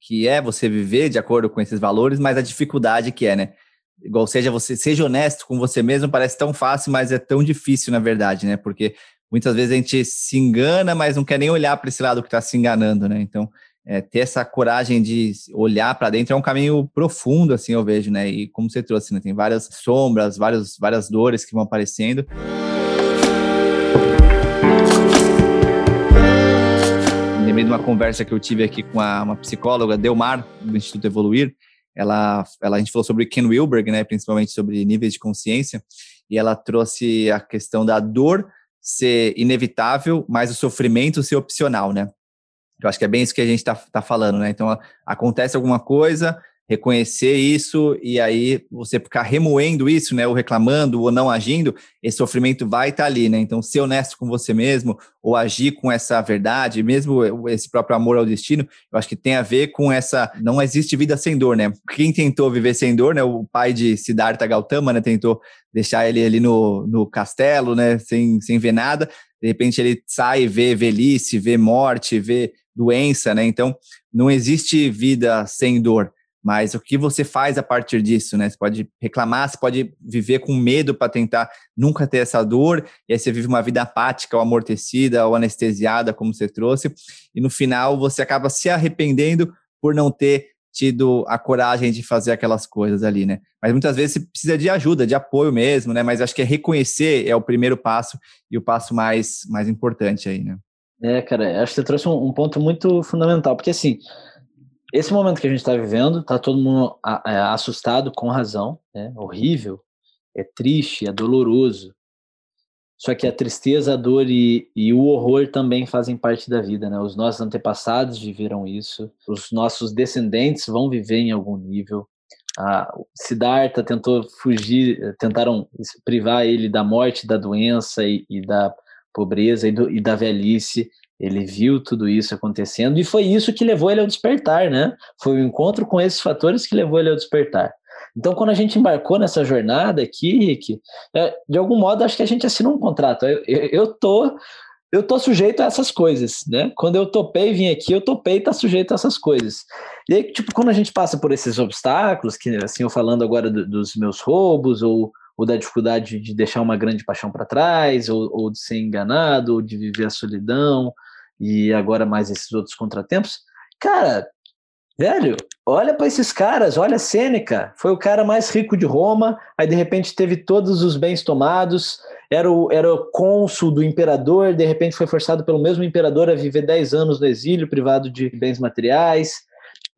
que é você viver de acordo com esses valores, mas a dificuldade que é, né? Igual seja você, seja honesto com você mesmo, parece tão fácil, mas é tão difícil, na verdade, né? Porque muitas vezes a gente se engana, mas não quer nem olhar para esse lado que está se enganando, né? Então, é, ter essa coragem de olhar para dentro é um caminho profundo, assim, eu vejo, né? E como você trouxe, né? Tem várias sombras, várias, várias dores que vão aparecendo. lembrei de uma conversa que eu tive aqui com a, uma psicóloga, Delmar, do Instituto Evoluir. Ela, ela, a gente falou sobre Ken Wilberg, né? Principalmente sobre níveis de consciência. E ela trouxe a questão da dor ser inevitável, mas o sofrimento ser opcional, né? Eu acho que é bem isso que a gente está tá falando, né? Então, acontece alguma coisa, reconhecer isso e aí você ficar remoendo isso, né, ou reclamando ou não agindo, esse sofrimento vai estar tá ali, né? Então, ser honesto com você mesmo ou agir com essa verdade, mesmo esse próprio amor ao destino, eu acho que tem a ver com essa não existe vida sem dor, né? Quem tentou viver sem dor, né, o pai de Siddhartha Gautama, né, tentou deixar ele ali no, no castelo, né, sem, sem ver nada, de repente ele sai e vê velhice, vê morte, vê doença, né? Então, não existe vida sem dor. Mas o que você faz a partir disso, né? Você pode reclamar, você pode viver com medo para tentar nunca ter essa dor, e aí você vive uma vida apática, ou amortecida, ou anestesiada, como você trouxe, e no final você acaba se arrependendo por não ter tido a coragem de fazer aquelas coisas ali, né? Mas muitas vezes você precisa de ajuda, de apoio mesmo, né? Mas acho que é reconhecer é o primeiro passo e o passo mais, mais importante aí, né? É, cara, acho que você trouxe um, um ponto muito fundamental, porque assim, esse momento que a gente está vivendo, tá todo mundo é, assustado com razão, né? Horrível, é triste, é doloroso. Só que a tristeza, a dor e, e, o horror também fazem parte da vida, né? Os nossos antepassados viveram isso, os nossos descendentes vão viver em algum nível. A Siddhartha tentou fugir, tentaram privar ele da morte, da doença e, e da pobreza e, do, e da velhice. Ele viu tudo isso acontecendo e foi isso que levou ele ao despertar, né? Foi o encontro com esses fatores que levou ele ao despertar. Então, quando a gente embarcou nessa jornada aqui, Rick, é, de algum modo acho que a gente assinou um contrato. Eu, eu, eu, tô eu tô sujeito a essas coisas, né? Quando eu topei vir aqui, eu topei tá sujeito a essas coisas. E aí, tipo, quando a gente passa por esses obstáculos, que assim, eu falando agora do, dos meus roubos ou ou da dificuldade de deixar uma grande paixão para trás, ou, ou, de ser enganado, ou de viver a solidão, e agora mais esses outros contratempos. Cara, velho, olha para esses caras, olha Sêneca, foi o cara mais rico de Roma, aí de repente teve todos os bens tomados, era o, era o cônsul do imperador, de repente foi forçado pelo mesmo imperador a viver 10 anos no exílio, privado de bens materiais,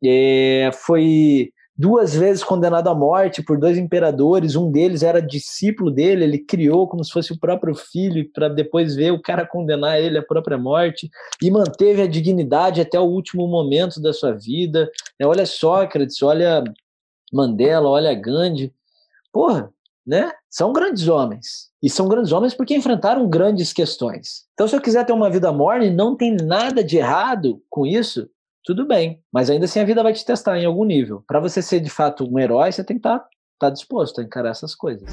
é, foi duas vezes condenado à morte por dois imperadores, um deles era discípulo dele, ele criou como se fosse o próprio filho, para depois ver o cara condenar ele à própria morte, e manteve a dignidade até o último momento da sua vida. Né? Olha Sócrates, olha Mandela, olha Gandhi. Porra, né? São grandes homens. E são grandes homens porque enfrentaram grandes questões. Então, se eu quiser ter uma vida morne, não tem nada de errado com isso tudo bem. Mas ainda assim a vida vai te testar em algum nível. Para você ser de fato um herói, você tem que estar tá, tá disposto a encarar essas coisas.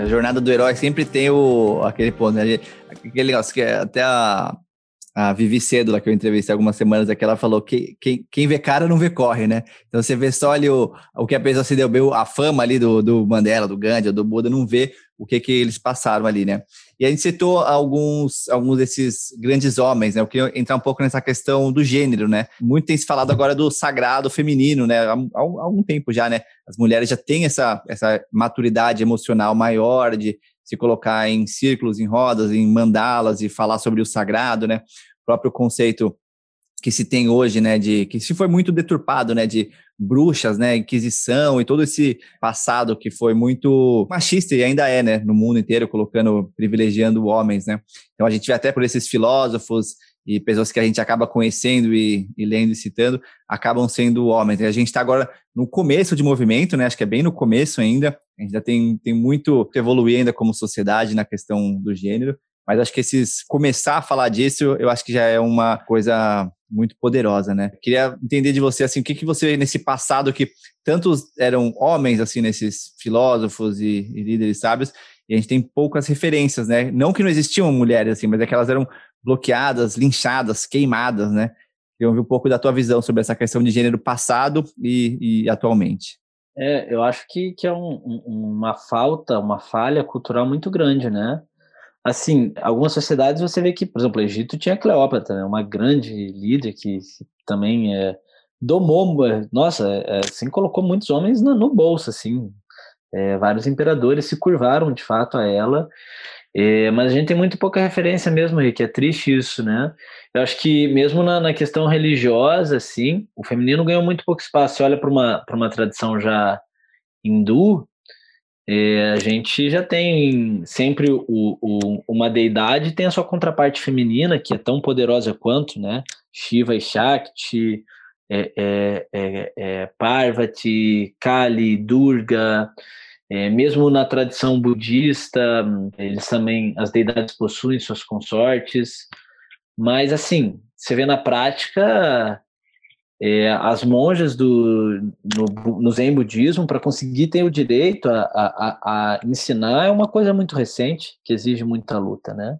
A jornada do herói sempre tem o, aquele ponto, né? Aquele negócio que é até a, a Vivi Cedo, lá que eu entrevistei algumas semanas aqui, ela falou que quem, quem vê cara não vê corre, né? Então você vê só ali o, o que a pessoa se deu a fama ali do, do Mandela, do Gandhi, do Buda, não vê o que que eles passaram ali, né? E a gente citou alguns, alguns desses grandes homens, né? Eu queria entrar um pouco nessa questão do gênero, né? Muito tem se falado agora do sagrado feminino, né? Há, há algum tempo já, né? As mulheres já têm essa, essa maturidade emocional maior de se colocar em círculos, em rodas, em mandalas e falar sobre o sagrado, né? Próprio conceito que se tem hoje, né, de que se foi muito deturpado, né, de bruxas, né, inquisição e todo esse passado que foi muito machista e ainda é, né, no mundo inteiro colocando privilegiando homens, né. Então a gente vê até por esses filósofos e pessoas que a gente acaba conhecendo e, e lendo e citando acabam sendo homens. E a gente está agora no começo de movimento, né? Acho que é bem no começo ainda. A gente ainda tem, tem muito evoluir ainda como sociedade na questão do gênero. Mas acho que esses começar a falar disso, eu acho que já é uma coisa muito poderosa, né? Queria entender de você assim, o que que você nesse passado que tantos eram homens assim nesses filósofos e, e líderes sábios, e a gente tem poucas referências, né? Não que não existiam mulheres assim, mas é que elas eram bloqueadas, linchadas, queimadas, né? Queria ouvir um pouco da tua visão sobre essa questão de gênero passado e, e atualmente. É, eu acho que, que é um, uma falta, uma falha cultural muito grande, né? Assim, algumas sociedades você vê que, por exemplo, o Egito tinha Cleópatra, né, uma grande líder que, também é, domou, é, nossa, é, assim, colocou muitos homens no, no bolso, assim, é, vários imperadores se curvaram de fato a ela, é, mas a gente tem muito pouca referência mesmo, Rick, é triste isso, né? Eu acho que mesmo na, na questão religiosa, assim, o feminino ganhou muito pouco espaço. Você olha para uma, uma tradição já hindu, É, a gente já tem sempre o, o, uma deidade tem a sua contraparte feminina, que é tão poderosa quanto, né? Shiva e Shakti, é, é, é, é Parvati, Kali, Durga, é, mesmo na tradição budista, eles também, as deidades possuem suas consortes, mas assim, você vê na prática, é, as monjas do, no, no Zen budismo, para conseguir ter o direito a, a, a, ensinar, é uma coisa muito recente, que exige muita luta, né?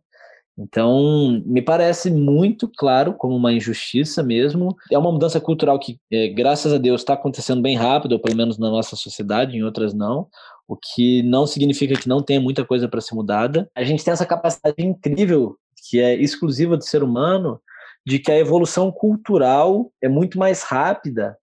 Então, me parece muito claro como uma injustiça mesmo. É uma mudança cultural que, é, graças a Deus, está acontecendo bem rápido, ou pelo menos na nossa sociedade, em outras não, o que não significa que não tenha muita coisa para ser mudada. A gente tem essa capacidade incrível, que é exclusiva do ser humano, de que a evolução cultural é muito mais rápida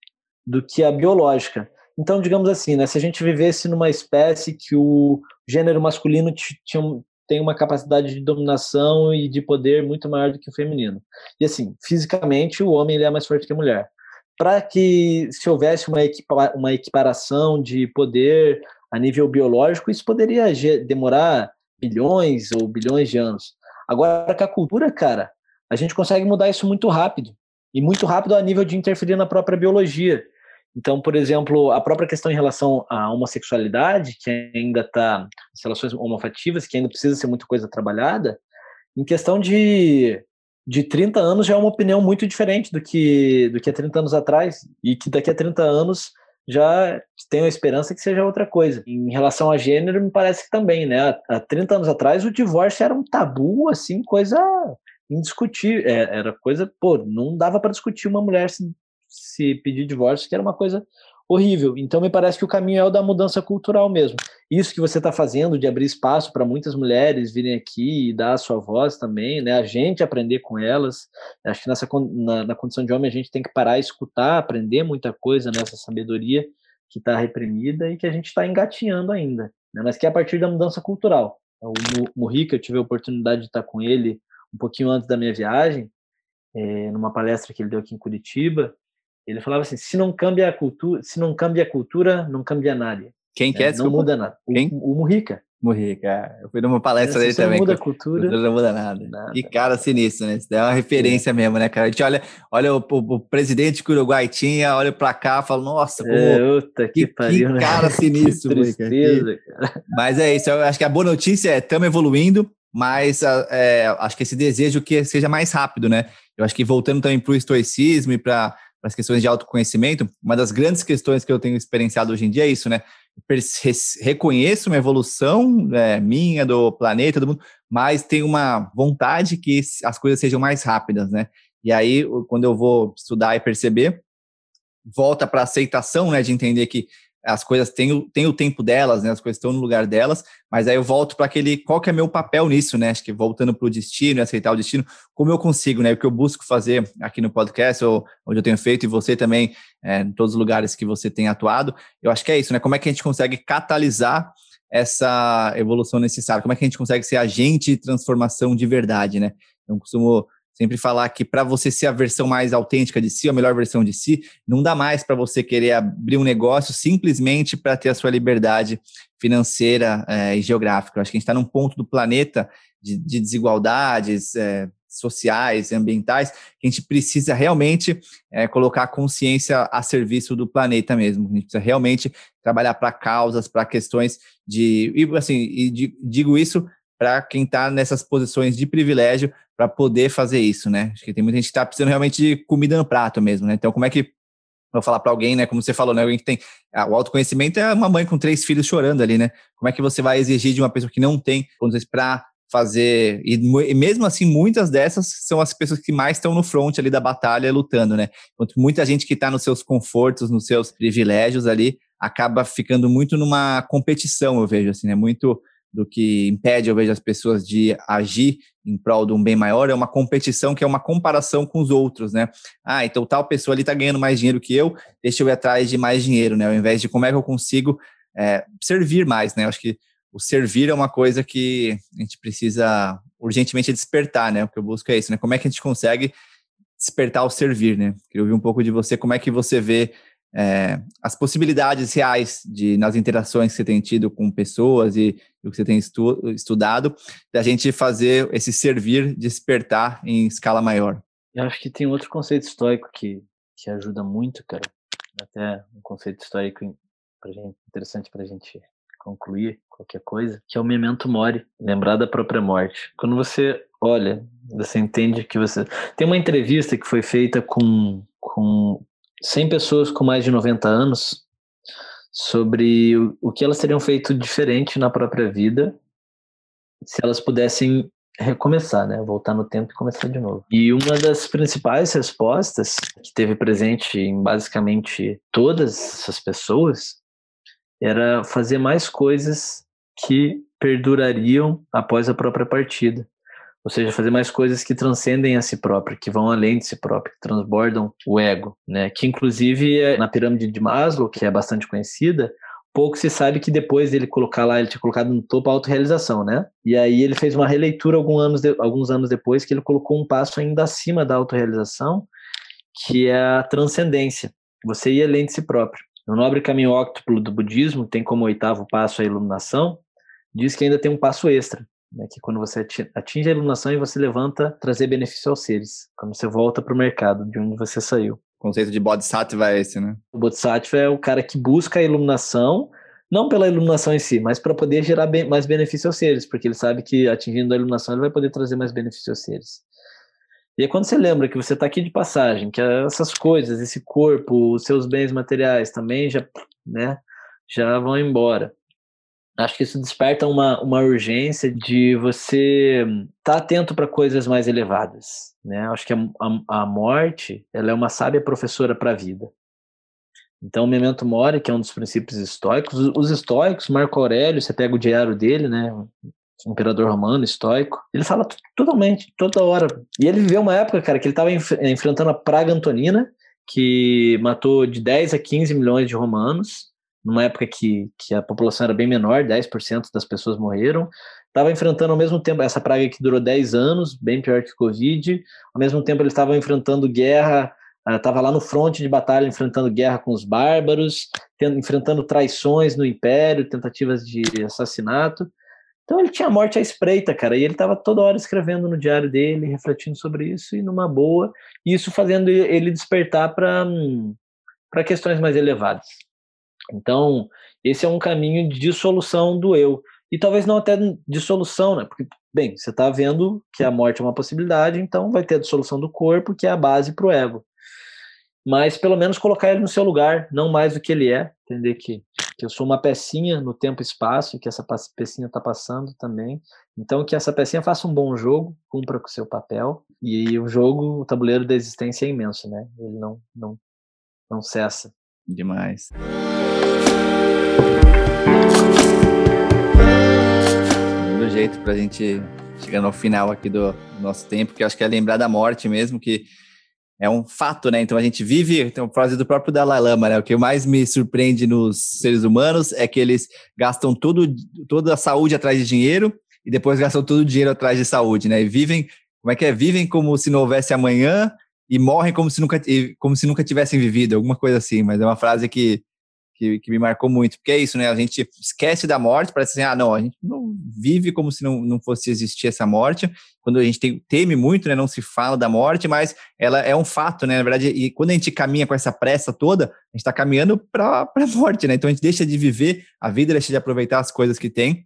do que a biológica. Então, digamos assim, né, se a gente vivesse numa espécie que o gênero masculino tinha, tem uma capacidade de dominação e de poder muito maior do que o feminino. E assim, fisicamente, o homem ele é mais forte que a mulher. Para que se houvesse uma, equipa uma equiparação de poder a nível biológico, isso poderia demorar bilhões ou bilhões de anos. Agora, com a cultura, cara, a gente consegue mudar isso muito rápido. E muito rápido a nível de interferir na própria biologia. Então, por exemplo, a própria questão em relação à homossexualidade, que ainda está, as relações homofativas, que ainda precisa ser muita coisa trabalhada, em questão de, de 30 anos já é uma opinião muito diferente do que, do que há 30 anos atrás, e que daqui a 30 anos já tenho a esperança que seja outra coisa. Em relação a gênero, me parece que também, né? Há 30 anos atrás, o divórcio era um tabu, assim, coisa indiscutível. É, era coisa, pô, não dava para discutir uma mulher se, se pedir divórcio, que era uma coisa horrível. Então, me parece que o caminho é o da mudança cultural mesmo. Isso que você está fazendo, de abrir espaço para muitas mulheres virem aqui e dar a sua voz também, né? A gente aprender com elas. Acho que nessa, na, na condição de homem a gente tem que parar escutar, aprender muita coisa nessa sabedoria que está reprimida e que a gente está engatinhando ainda. Né? Mas que é a partir da mudança cultural. O Murica, eu tive a oportunidade de estar com ele um pouquinho antes da minha viagem, é, numa palestra que ele deu aqui em Curitiba, ele falava assim: se não cambia a cultura, se não cambia a cultura, não cambia nada. Quem quer? É, não muda nada. Quem? O, o Murica. Murica. É. Eu fui numa palestra dele também. Não muda a cultura. Não muda nada. nada. E cara sinistro, né? Isso é uma referência é. mesmo, né, cara? A gente olha, olha o, o, o presidente que o Uruguai tinha, olha pra cá, fala, nossa, como. É, que, que, pariu, que né? cara sinistro, *laughs* que tristeza, cara. Mas é isso, eu acho que a boa notícia é estamos evoluindo, mas é, acho que esse desejo que seja mais rápido, né? Eu acho que voltando também para o estoicismo e para as questões de autoconhecimento, uma das grandes questões que eu tenho experienciado hoje em dia é isso, né? Reconheço uma evolução é, minha, do planeta, do mundo, mas tenho uma vontade que as coisas sejam mais rápidas, né? E aí, quando eu vou estudar e perceber, volta para a aceitação, né? De entender que as coisas têm o, têm o tempo delas, né? As coisas estão no lugar delas, mas aí eu volto para aquele qual que é meu papel nisso, né? Acho que voltando para o destino, aceitar o destino, como eu consigo, né? O que eu busco fazer aqui no podcast, ou onde eu tenho feito, e você também, é, em todos os lugares que você tem atuado, eu acho que é isso, né? Como é que a gente consegue catalisar essa evolução necessária? Como é que a gente consegue ser agente de transformação de verdade, né? Eu costumo sempre falar que para você ser a versão mais autêntica de si, a melhor versão de si, não dá mais para você querer abrir um negócio simplesmente para ter a sua liberdade financeira é, e geográfica. Eu acho que a gente está num ponto do planeta de, de desigualdades é, sociais ambientais que a gente precisa realmente é, colocar a consciência a serviço do planeta mesmo. A gente precisa realmente trabalhar para causas, para questões de. E, assim, e digo isso para quem está nessas posições de privilégio para poder fazer isso, né? Acho que tem muita gente que está precisando realmente de comida no prato mesmo, né? Então, como é que vou falar para alguém, né? Como você falou, né? Alguém que tem ah, o autoconhecimento é uma mãe com três filhos chorando ali, né? Como é que você vai exigir de uma pessoa que não tem condições para fazer e, e, mesmo assim muitas dessas são as pessoas que mais estão no front ali da batalha lutando, né? Enquanto muita gente que está nos seus confortos, nos seus privilégios ali acaba ficando muito numa competição, eu vejo assim, né? Muito do que impede, eu vejo, as pessoas de agir em prol de um bem maior, é uma competição que é uma comparação com os outros, né? Ah, então tal pessoa ali está ganhando mais dinheiro que eu, deixa eu ir atrás de mais dinheiro, né? Ao invés de como é que eu consigo é, servir mais, né? Eu acho que o servir é uma coisa que a gente precisa urgentemente despertar, né? O que eu busco é isso, né? Como é que a gente consegue despertar o servir, né? Queria ouvir um pouco de você, como é que você vê é, as possibilidades reais de nas interações que você tem tido com pessoas e o que você tem estu, estudado, da gente fazer esse servir despertar em escala maior. Eu acho que tem outro conceito histórico que, que ajuda muito, cara. Até um conceito histórico interessante para a gente concluir qualquer coisa, que é o memento mori, lembrar da própria morte. Quando você olha, você entende que você. Tem uma entrevista que foi feita com, com 100 pessoas com mais de 90 anos sobre o, que elas teriam feito diferente na própria vida se elas pudessem recomeçar, né? Voltar no tempo e começar de novo. E uma das principais respostas que teve presente em basicamente todas essas pessoas era fazer mais coisas que perdurariam após a própria partida. Ou seja, fazer mais coisas que transcendem a si próprio, que vão além de si próprio, que transbordam o ego, né? Que inclusive é na pirâmide de Maslow, que é bastante conhecida, pouco se sabe que depois dele colocar lá, ele tinha colocado no topo a autorrealização, né? E aí ele fez uma releitura alguns anos, de, alguns anos depois, que ele colocou um passo ainda acima da autorrealização, que é a transcendência. Você ir além de si próprio. No Nobre Caminho Óctuplo do budismo, tem como oitavo passo a iluminação, diz que ainda tem um passo extra, né, que quando você atinge a iluminação e você levanta, trazer benefício aos seres, quando você volta para o mercado de onde você saiu. O conceito de Bodhisattva é esse, né? O Bodhisattva é o cara que busca a iluminação, não pela iluminação em si, mas para poder gerar bem, mais benefício aos seres, porque ele sabe que atingindo a iluminação ele vai poder trazer mais benefício aos seres. E aí, quando você lembra que você está aqui de passagem, que essas coisas, esse corpo, os seus bens materiais também já, né, já vão embora acho que isso desperta uma, uma urgência de você estar tá atento para coisas mais elevadas. Né? Acho que a, a, a morte ela é uma sábia professora para a vida. Então, o Memento Mori, que é um dos princípios estoicos, os estoicos, Marco Aurélio, você pega o diário dele, né, o imperador romano, estoico, ele fala totalmente, toda hora. E ele viveu uma época, cara, que ele estava enf enfrentando a praga antonina, que matou de 10 a 15 milhões de romanos, numa época que, que a população era bem menor, 10% das pessoas morreram, estava enfrentando ao mesmo tempo essa praga que durou 10 anos, bem pior que Covid, ao mesmo tempo eles estavam enfrentando guerra, estava uh, lá no fronte de batalha enfrentando guerra com os bárbaros, tendo, enfrentando traições no império, tentativas de assassinato. Então ele tinha a morte à espreita, cara, e ele estava toda hora escrevendo no diário dele, refletindo sobre isso e numa boa, e isso fazendo ele despertar para hum, para questões mais elevadas. Então, esse é um caminho de dissolução do eu. E talvez não até dissolução, né? Porque, bem, você está vendo que a morte é uma possibilidade, então vai ter a dissolução do corpo, que é a base para o ego. Mas pelo menos colocar ele no seu lugar, não mais do que ele é, entender que, que eu sou uma pecinha no tempo e espaço, que essa pecinha está passando também. Então, que essa pecinha faça um bom jogo, cumpra com o seu papel. E o jogo, o tabuleiro da existência é imenso, né? Ele não, não, não cessa. Demais. Do jeito para a gente chegando ao final aqui do, nosso tempo, que acho que é lembrar da morte mesmo, que é um fato, né? Então a gente vive, uma frase do próprio Dalai Lama, né? O que mais me surpreende nos seres humanos é que eles gastam tudo, toda a saúde atrás de dinheiro e depois gastam todo o dinheiro atrás de saúde, né? E vivem, como é que é? Vivem como se não houvesse amanhã e morrem como se nunca, como se nunca tivessem vivido, alguma coisa assim, mas é uma frase que, que, que, me marcou muito, porque é isso, né? A gente esquece da morte, parece assim, ah, não, a gente não vive como se não, não fosse existir essa morte, quando a gente tem, teme muito, né? Não se fala da morte, mas ela é um fato, né? Na verdade, e quando a gente caminha com essa pressa toda, a gente está caminhando para a morte, né? Então a gente deixa de viver a vida, deixa de aproveitar as coisas que tem,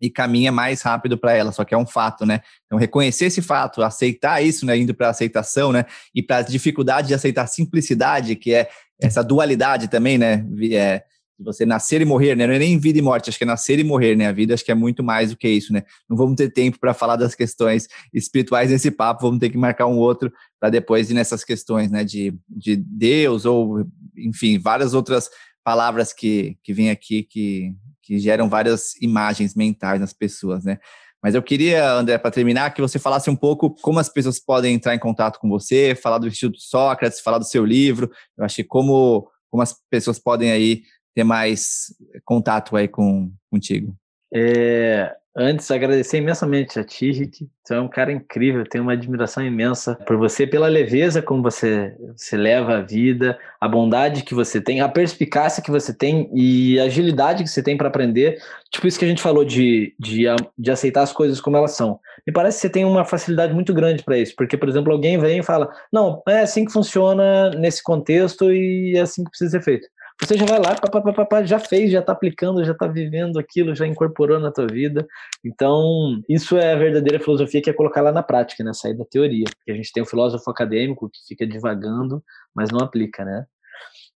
e caminha mais rápido para ela, só que é um fato, né? Então, reconhecer esse fato, aceitar isso, né? Indo para a aceitação, né? E para a dificuldade de aceitar simplicidade, que é essa dualidade também, né? É, você nascer e morrer, né? Não é nem vida e morte, acho que é nascer e morrer, né? A vida acho que é muito mais do que isso, né? Não vamos ter tempo para falar das questões espirituais nesse papo, vamos ter que marcar um outro para depois ir nessas questões, né? De, de Deus ou, enfim, várias outras palavras que, que vêm aqui que, que geram várias imagens mentais nas pessoas, né? Mas eu queria, André, para terminar, que você falasse um pouco como as pessoas podem entrar em contato com você, falar do Instituto Sócrates, falar do seu livro. Eu achei como, como as pessoas podem aí ter mais contato aí com contigo. É, antes agradecer imensamente a ti, Rick. Você é um cara incrível, tenho uma admiração imensa por você, pela leveza como você, você leva a vida, a bondade que você tem, a perspicácia que você tem e a agilidade que você tem para aprender. Tipo isso que a gente falou de, de, de aceitar as coisas como elas são. Me parece que você tem uma facilidade muito grande para isso, porque, por exemplo, alguém vem e fala: Não, é assim que funciona nesse contexto e é assim que precisa ser feito você já vai lá, pá, pá, pá, já fez, já está aplicando, já está vivendo aquilo, já incorporou na tua vida. Então, isso é a verdadeira filosofia que é colocar lá na prática, né? Sair da teoria. Porque a gente tem o filósofo acadêmico que fica divagando, mas não aplica, né?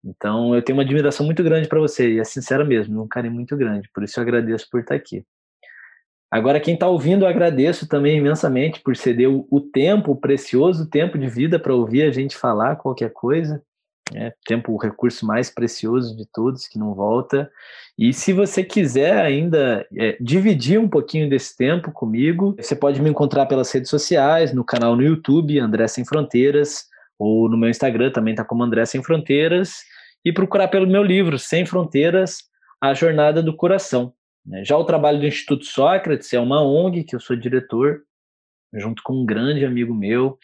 Então, eu tenho uma admiração muito grande para você, e é sincera mesmo, um carinho muito grande. Por isso eu agradeço por estar aqui. Agora, quem está ouvindo, eu agradeço também imensamente por ceder o tempo, o precioso tempo de vida para ouvir a gente falar qualquer coisa. É, tempo, o recurso mais precioso de todos, que não volta. E se você quiser ainda é, dividir um pouquinho desse tempo comigo, você pode me encontrar pelas redes sociais, no canal no YouTube, André Sem Fronteiras, ou no meu Instagram também está como André Sem Fronteiras, e procurar pelo meu livro, Sem Fronteiras, A Jornada do Coração. Né? Já o trabalho do Instituto Sócrates é uma ONG que eu sou diretor, junto com um grande amigo meu,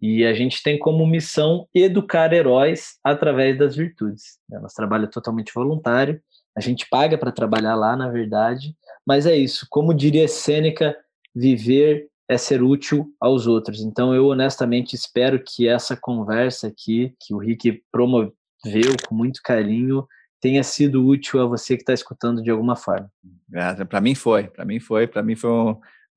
e a gente tem como missão educar heróis através das virtudes. Né? Nosso totalmente voluntário, a gente paga para trabalhar lá, na verdade, mas é isso. Como diria Sêneca, viver é ser útil aos outros. Então, eu honestamente espero que essa conversa aqui, que o Rick promoveu com muito carinho, tenha sido útil a você que está escutando de alguma forma. Para mim foi, para mim foi, para mim foi um,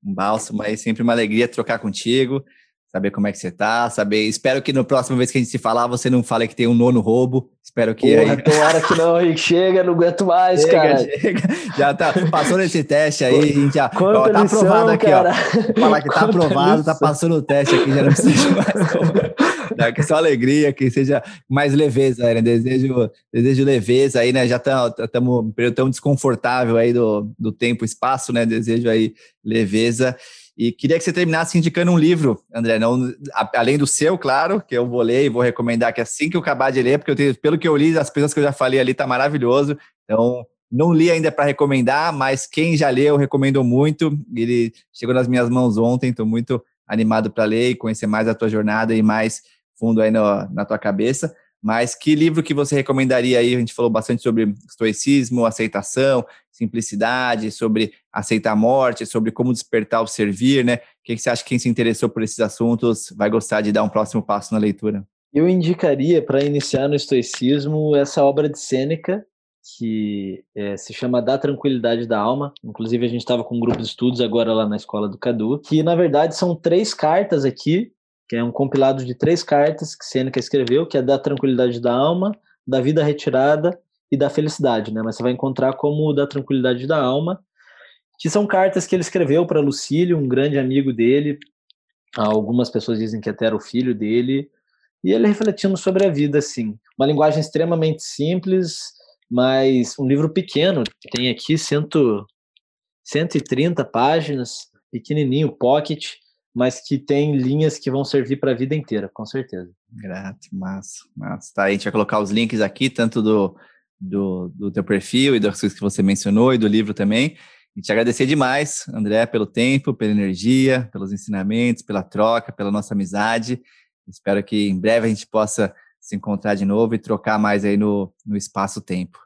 um bálsamo, mas sempre uma alegria trocar contigo saber como é que você tá, saber. Espero que no próximo vez que a gente se falar, você não fale que tem um nono roubo. Espero que. Porra, aí... Tomara que não, Rick. Chega, não aguento mais, chega, cara. Chega. Já tá, passou nesse teste aí, a gente já. Ó, tá lição, aprovado aqui, cara. ó. Falar que tá aprovado, tá passando o teste aqui, já não precisa mais. que só alegria, que seja mais leveza, né? Desejo, desejo leveza aí, né? Já estamos um período tão desconfortável aí do, do tempo e espaço, né? Desejo aí leveza. E queria que você terminasse indicando um livro, André, não, além do seu, claro, que eu vou ler e vou recomendar que assim que eu acabar de ler, porque eu tenho, pelo que eu li, as pessoas que eu já falei ali tá maravilhoso. Então, não li ainda para recomendar, mas quem já leu, recomendo muito. Ele chegou nas minhas mãos ontem, estou muito animado para ler e conhecer mais a tua jornada e mais fundo aí no, na tua cabeça. Mas que livro que você recomendaria aí? A gente falou bastante sobre estoicismo, aceitação, simplicidade, sobre aceitar a morte, sobre como despertar o servir, né? O que você acha que quem se interessou por esses assuntos vai gostar de dar um próximo passo na leitura? Eu indicaria para iniciar no estoicismo essa obra de Sêneca, que é, se chama Da Tranquilidade da Alma. Inclusive, a gente estava com um grupo de estudos agora lá na escola do Cadu, que na verdade são três cartas aqui que é um compilado de três cartas que Seneca escreveu, que é da tranquilidade da alma, da vida retirada e da felicidade, né? Mas você vai encontrar como da tranquilidade da alma, que são cartas que ele escreveu para Lucílio, um grande amigo dele. Algumas pessoas dizem que até era o filho dele, e ele refletindo sobre a vida, assim. Uma linguagem extremamente simples, mas um livro pequeno, tem aqui cento, 130 páginas, pequenininho, pocket, mas que tem linhas que vão servir para a vida inteira, com certeza. Grato, massa, massa. Tá, a gente vai colocar os links aqui, tanto do, do, do teu perfil e das coisas que você mencionou e do livro também. E te agradecer demais, André, pelo tempo, pela energia, pelos ensinamentos, pela troca, pela nossa amizade. Espero que em breve a gente possa se encontrar de novo e trocar mais aí no, no espaço-tempo.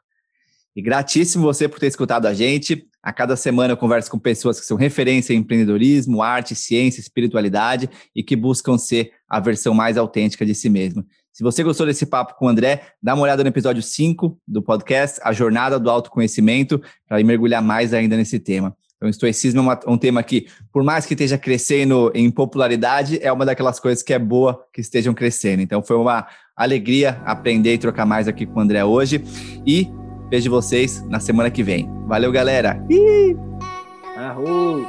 E gratíssimo você por ter escutado a gente. A cada semana eu converso com pessoas que são referência em empreendedorismo, arte, ciência, espiritualidade e que buscam ser a versão mais autêntica de si mesmo. Se você gostou desse papo com o André, dá uma olhada no episódio 5 do podcast, A Jornada do Autoconhecimento, para mergulhar mais ainda nesse tema. Então, estoicismo é uma, um tema que, por mais que esteja crescendo em popularidade, é uma daquelas coisas que é boa que estejam crescendo. Então, foi uma alegria aprender e trocar mais aqui com o André hoje. E Vejo vocês na semana que vem. Valeu, galera! Arru!